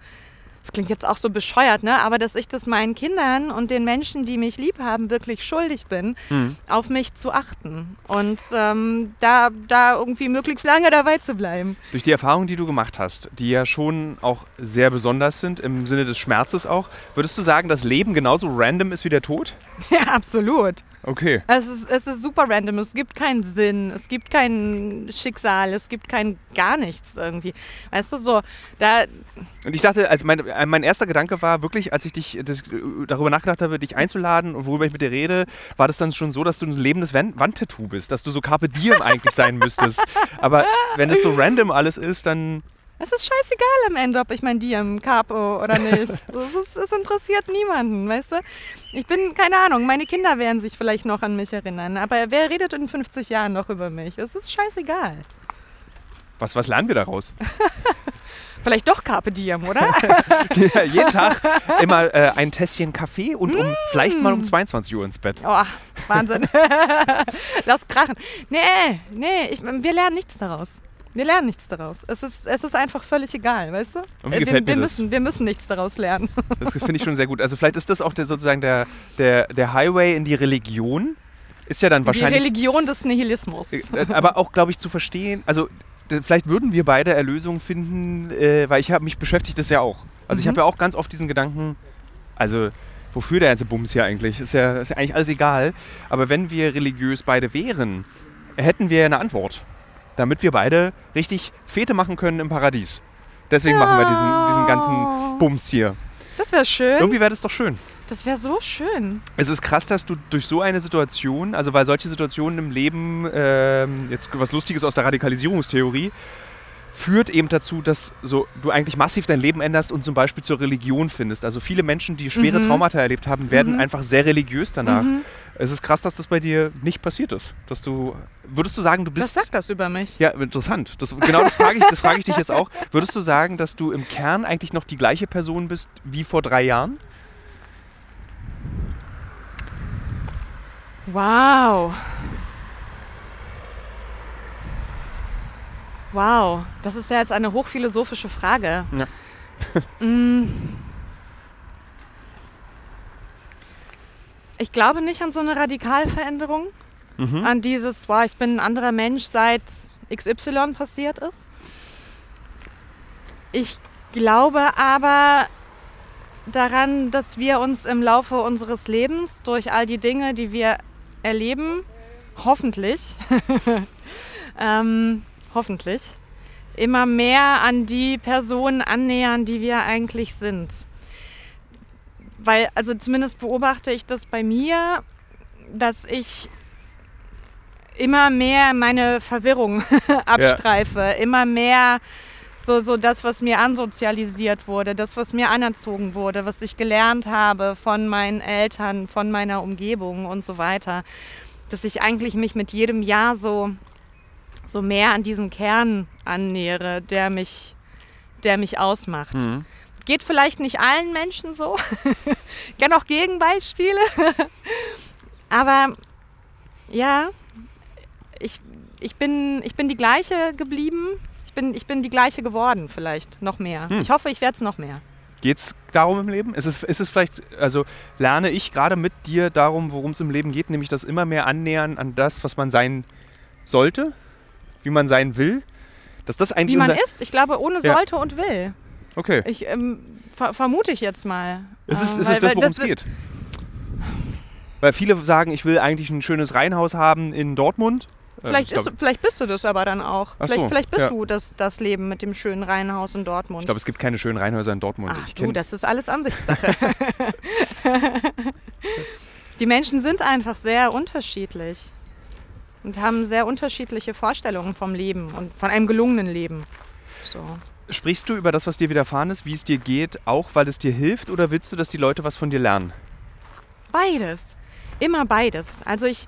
das klingt jetzt auch so bescheuert, ne? aber dass ich das meinen Kindern und den Menschen, die mich lieb haben, wirklich schuldig bin, Hm. auf mich zu achten und ähm, da, da irgendwie möglichst lange dabei zu bleiben. Durch die Erfahrungen, die du gemacht hast, die ja schon auch sehr besonders sind, im Sinne des Schmerzes auch, würdest du sagen, dass Leben genauso random ist wie der Tod? Ja, absolut. Okay. Es ist, es ist super random. Es gibt keinen Sinn, es gibt kein Schicksal, es gibt kein gar nichts irgendwie. Weißt du, so, da, Und ich dachte, also mein, äh, mein erster Gedanke war wirklich, als ich dich das, äh, darüber nachgedacht habe, dich einzuladen und worüber ich mit dir rede, war das dann schon so, dass du ein lebendes Wand Wandtattoo bist, dass du so Carpe Diem eigentlich sein müsstest. Aber wenn es so random alles ist, dann es ist scheißegal am Ende, ob ich mein Diem Capo oder nicht. Es, interessiert niemanden, weißt du? Ich bin, keine Ahnung, meine Kinder werden sich vielleicht noch an mich erinnern, aber wer redet in 50 Jahren noch über mich? Es ist scheißegal. was, was lernen wir daraus? Vielleicht doch Carpe Diem, oder? Ja, jeden Tag immer äh, ein Tässchen Kaffee und um, vielleicht mal um 22 Uhr ins Bett. Oh, Wahnsinn. Lass krachen. Nee, nee, ich, wir lernen nichts daraus. Wir lernen nichts daraus. Es ist, es ist einfach völlig egal, weißt du? Und wie Äh, gefällt wir, mir wir, das? müssen, wir müssen nichts daraus lernen. Das finde ich schon sehr gut. Also vielleicht ist das auch der, sozusagen der, der, der Highway in die Religion. Ist ja dann Die wahrscheinlich... Religion des Nihilismus. Äh, aber auch, glaube ich, zu verstehen, also vielleicht würden wir beide Erlösung finden, äh, weil ich habe mich beschäftigt das ja auch. Also ich Mhm. habe ja auch ganz oft diesen Gedanken, also wofür der ganze Bums hier eigentlich? Ist ja, ist ja eigentlich alles egal. Aber wenn wir religiös beide wären, hätten wir eine Antwort. Damit wir beide richtig Fete machen können im Paradies. Deswegen machen wir diesen, diesen ganzen Bums hier. Das wäre schön. Irgendwie wäre das doch schön. Das wäre so schön. Es ist krass, dass du durch so eine Situation, also weil solche Situationen im Leben, ähm, jetzt was Lustiges aus der Radikalisierungstheorie, führt eben dazu, dass so, du eigentlich massiv dein Leben änderst und zum Beispiel zur Religion findest. Also viele Menschen, die schwere Mhm. Traumata erlebt haben, werden Mhm. einfach sehr religiös danach. Mhm. Es ist krass, dass das bei dir nicht passiert ist. Dass du, würdest du sagen, du Was bist... sagt das über mich? Ja, interessant. Das, genau das frage ich, das frage ich dich jetzt auch. Würdest du sagen, dass du im Kern eigentlich noch die gleiche Person bist wie vor drei Jahren? Wow. Wow, das ist ja jetzt eine hochphilosophische Frage. Ja. Mm. Ich glaube nicht an so eine Radikalveränderung, Mhm. an dieses, wow, ich bin ein anderer Mensch seit XY passiert ist. Ich glaube aber daran, dass wir uns im Laufe unseres Lebens durch all die Dinge, die wir erleben, hoffentlich, ähm, hoffentlich, immer mehr an die Personen annähern, die wir eigentlich sind. Weil, also zumindest beobachte ich das bei mir, dass ich immer mehr meine Verwirrung abstreife, immer mehr so, so das, was mir ansozialisiert wurde, das, was mir anerzogen wurde, was ich gelernt habe von meinen Eltern, von meiner Umgebung und so weiter. Dass ich eigentlich mich mit jedem Jahr so, so mehr an diesen Kern annähere, der mich, der mich ausmacht. Mhm. Geht vielleicht nicht allen Menschen so. kenne auch Gegenbeispiele. Aber ja, ich, ich, bin, ich bin die gleiche geblieben. Ich bin, ich bin die gleiche geworden, vielleicht noch mehr. Hm. Ich hoffe, ich werde es noch mehr. Geht es darum im Leben? Ist es, ist es vielleicht, also lerne ich gerade mit dir darum, worum es im Leben geht, nämlich das immer mehr annähern an das, was man sein sollte, wie man sein will? Dass das eigentlich Wie man ist, ich glaube, ohne Ja. sollte und will. Okay. Ich ähm, ver vermute ich jetzt mal. Ist es, Ähm, ist weil- es das, worum es geht? Weil viele sagen, ich will eigentlich ein schönes Reihenhaus haben in Dortmund. Äh, Vielleicht, ich ist, vielleicht bist du das aber dann auch. Ach Vielleicht, so, vielleicht bist ja. du das, das Leben mit dem schönen Reihenhaus in Dortmund. Ich glaube, es gibt keine schönen Reihenhäuser in Dortmund. Ach ich du, das ist alles Ansichtssache. Die Menschen sind einfach sehr unterschiedlich und haben sehr unterschiedliche Vorstellungen vom Leben und von einem gelungenen Leben. So. Sprichst du über das, was dir widerfahren ist, wie es dir geht, auch weil es dir hilft oder willst du, dass die Leute was von dir lernen? Beides. Immer beides. Also ich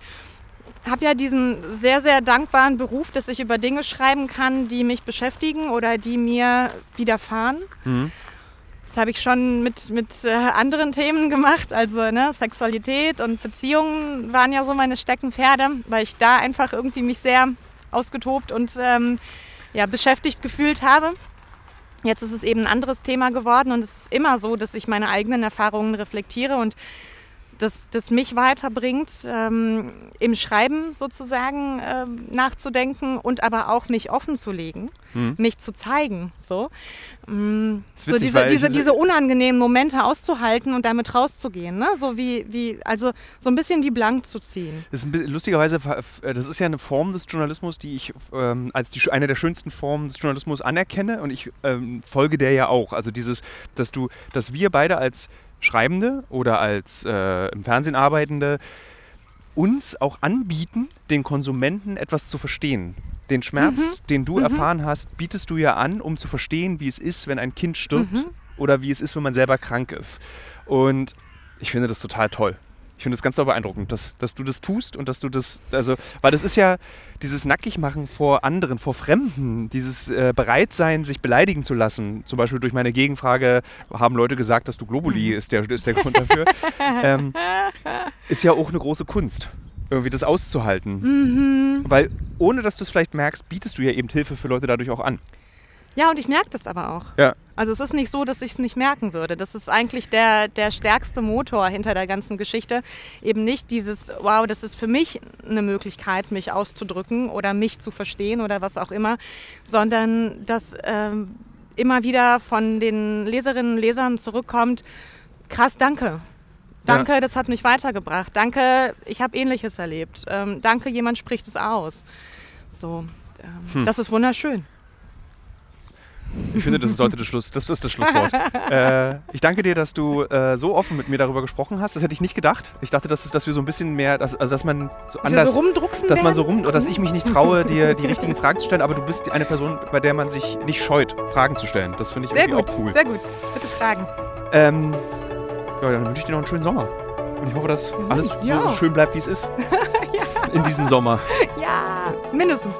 habe ja diesen sehr, sehr dankbaren Beruf, dass ich über Dinge schreiben kann, die mich beschäftigen oder die mir widerfahren. Mhm. Das habe ich schon mit, mit äh, anderen Themen gemacht. Also ne, Sexualität und Beziehungen waren ja so meine Steckenpferde, weil ich da einfach irgendwie mich sehr ausgetobt und ähm, ja, beschäftigt gefühlt habe. Jetzt ist es eben ein anderes Thema geworden und es ist immer so, dass ich meine eigenen Erfahrungen reflektiere und das, das mich weiterbringt, ähm, im Schreiben sozusagen ähm, nachzudenken und aber auch mich offen zu legen, Mhm. mich zu zeigen. So, ist so witzig, diese, diese, diese unangenehmen Momente auszuhalten und damit rauszugehen. Ne? So wie, wie, also so ein bisschen wie blank zu ziehen. Das ist lustigerweise, äh, das ist ja eine Form des Journalismus, die ich ähm, als die, eine der schönsten Formen des Journalismus anerkenne und ich ähm, folge der ja auch. Also dieses, dass du, dass wir beide als Schreibende oder als äh, im Fernsehen arbeitende uns auch anbieten, den Konsumenten etwas zu verstehen. Den Schmerz, den du erfahren hast, bietest du ja an, um zu verstehen, wie es ist, wenn ein Kind stirbt oder wie es ist, wenn man selber krank ist. Und ich finde das total toll. Ich finde das ganz doll beeindruckend, dass, dass du das tust und dass du das, also, weil das ist ja dieses Nackigmachen vor anderen, vor Fremden, dieses äh, Bereitsein, sich beleidigen zu lassen. Zum Beispiel durch meine Gegenfrage haben Leute gesagt, dass du Globuli ist, der, ist der Grund dafür. ähm, ist ja auch eine große Kunst, irgendwie das auszuhalten. Weil ohne dass du es vielleicht merkst, bietest du ja eben Hilfe für Leute dadurch auch an. Ja, und ich merke das aber auch. Ja. Also es ist nicht so, dass ich es nicht merken würde. Das ist eigentlich der, der stärkste Motor hinter der ganzen Geschichte. Eben nicht dieses, wow, das ist für mich eine Möglichkeit, mich auszudrücken oder mich zu verstehen oder was auch immer, sondern dass ähm, immer wieder von den Leserinnen und Lesern zurückkommt, krass, danke. Danke, das hat mich weitergebracht. Danke, ich habe Ähnliches erlebt. Ähm, danke, jemand spricht es aus. So, ähm, das ist wunderschön. Ich finde, das sollte das Schluss, das ist das Schlusswort. äh, ich danke dir, dass du äh, so offen mit mir darüber gesprochen hast. Das hätte ich nicht gedacht. Ich dachte, dass, dass wir so ein bisschen mehr, dass, also dass man so Dass anders, so dass man so rum, oder dass ich mich nicht traue, dir die richtigen Fragen zu stellen. Aber du bist eine Person, bei der man sich nicht scheut, Fragen zu stellen. Das finde ich Sehr gut, auch cool. sehr gut. Bitte fragen. Ähm, ja, dann wünsche ich dir noch einen schönen Sommer. Und ich hoffe, dass alles ja. so schön bleibt, wie es ist. In diesem Sommer. Ja, mindestens.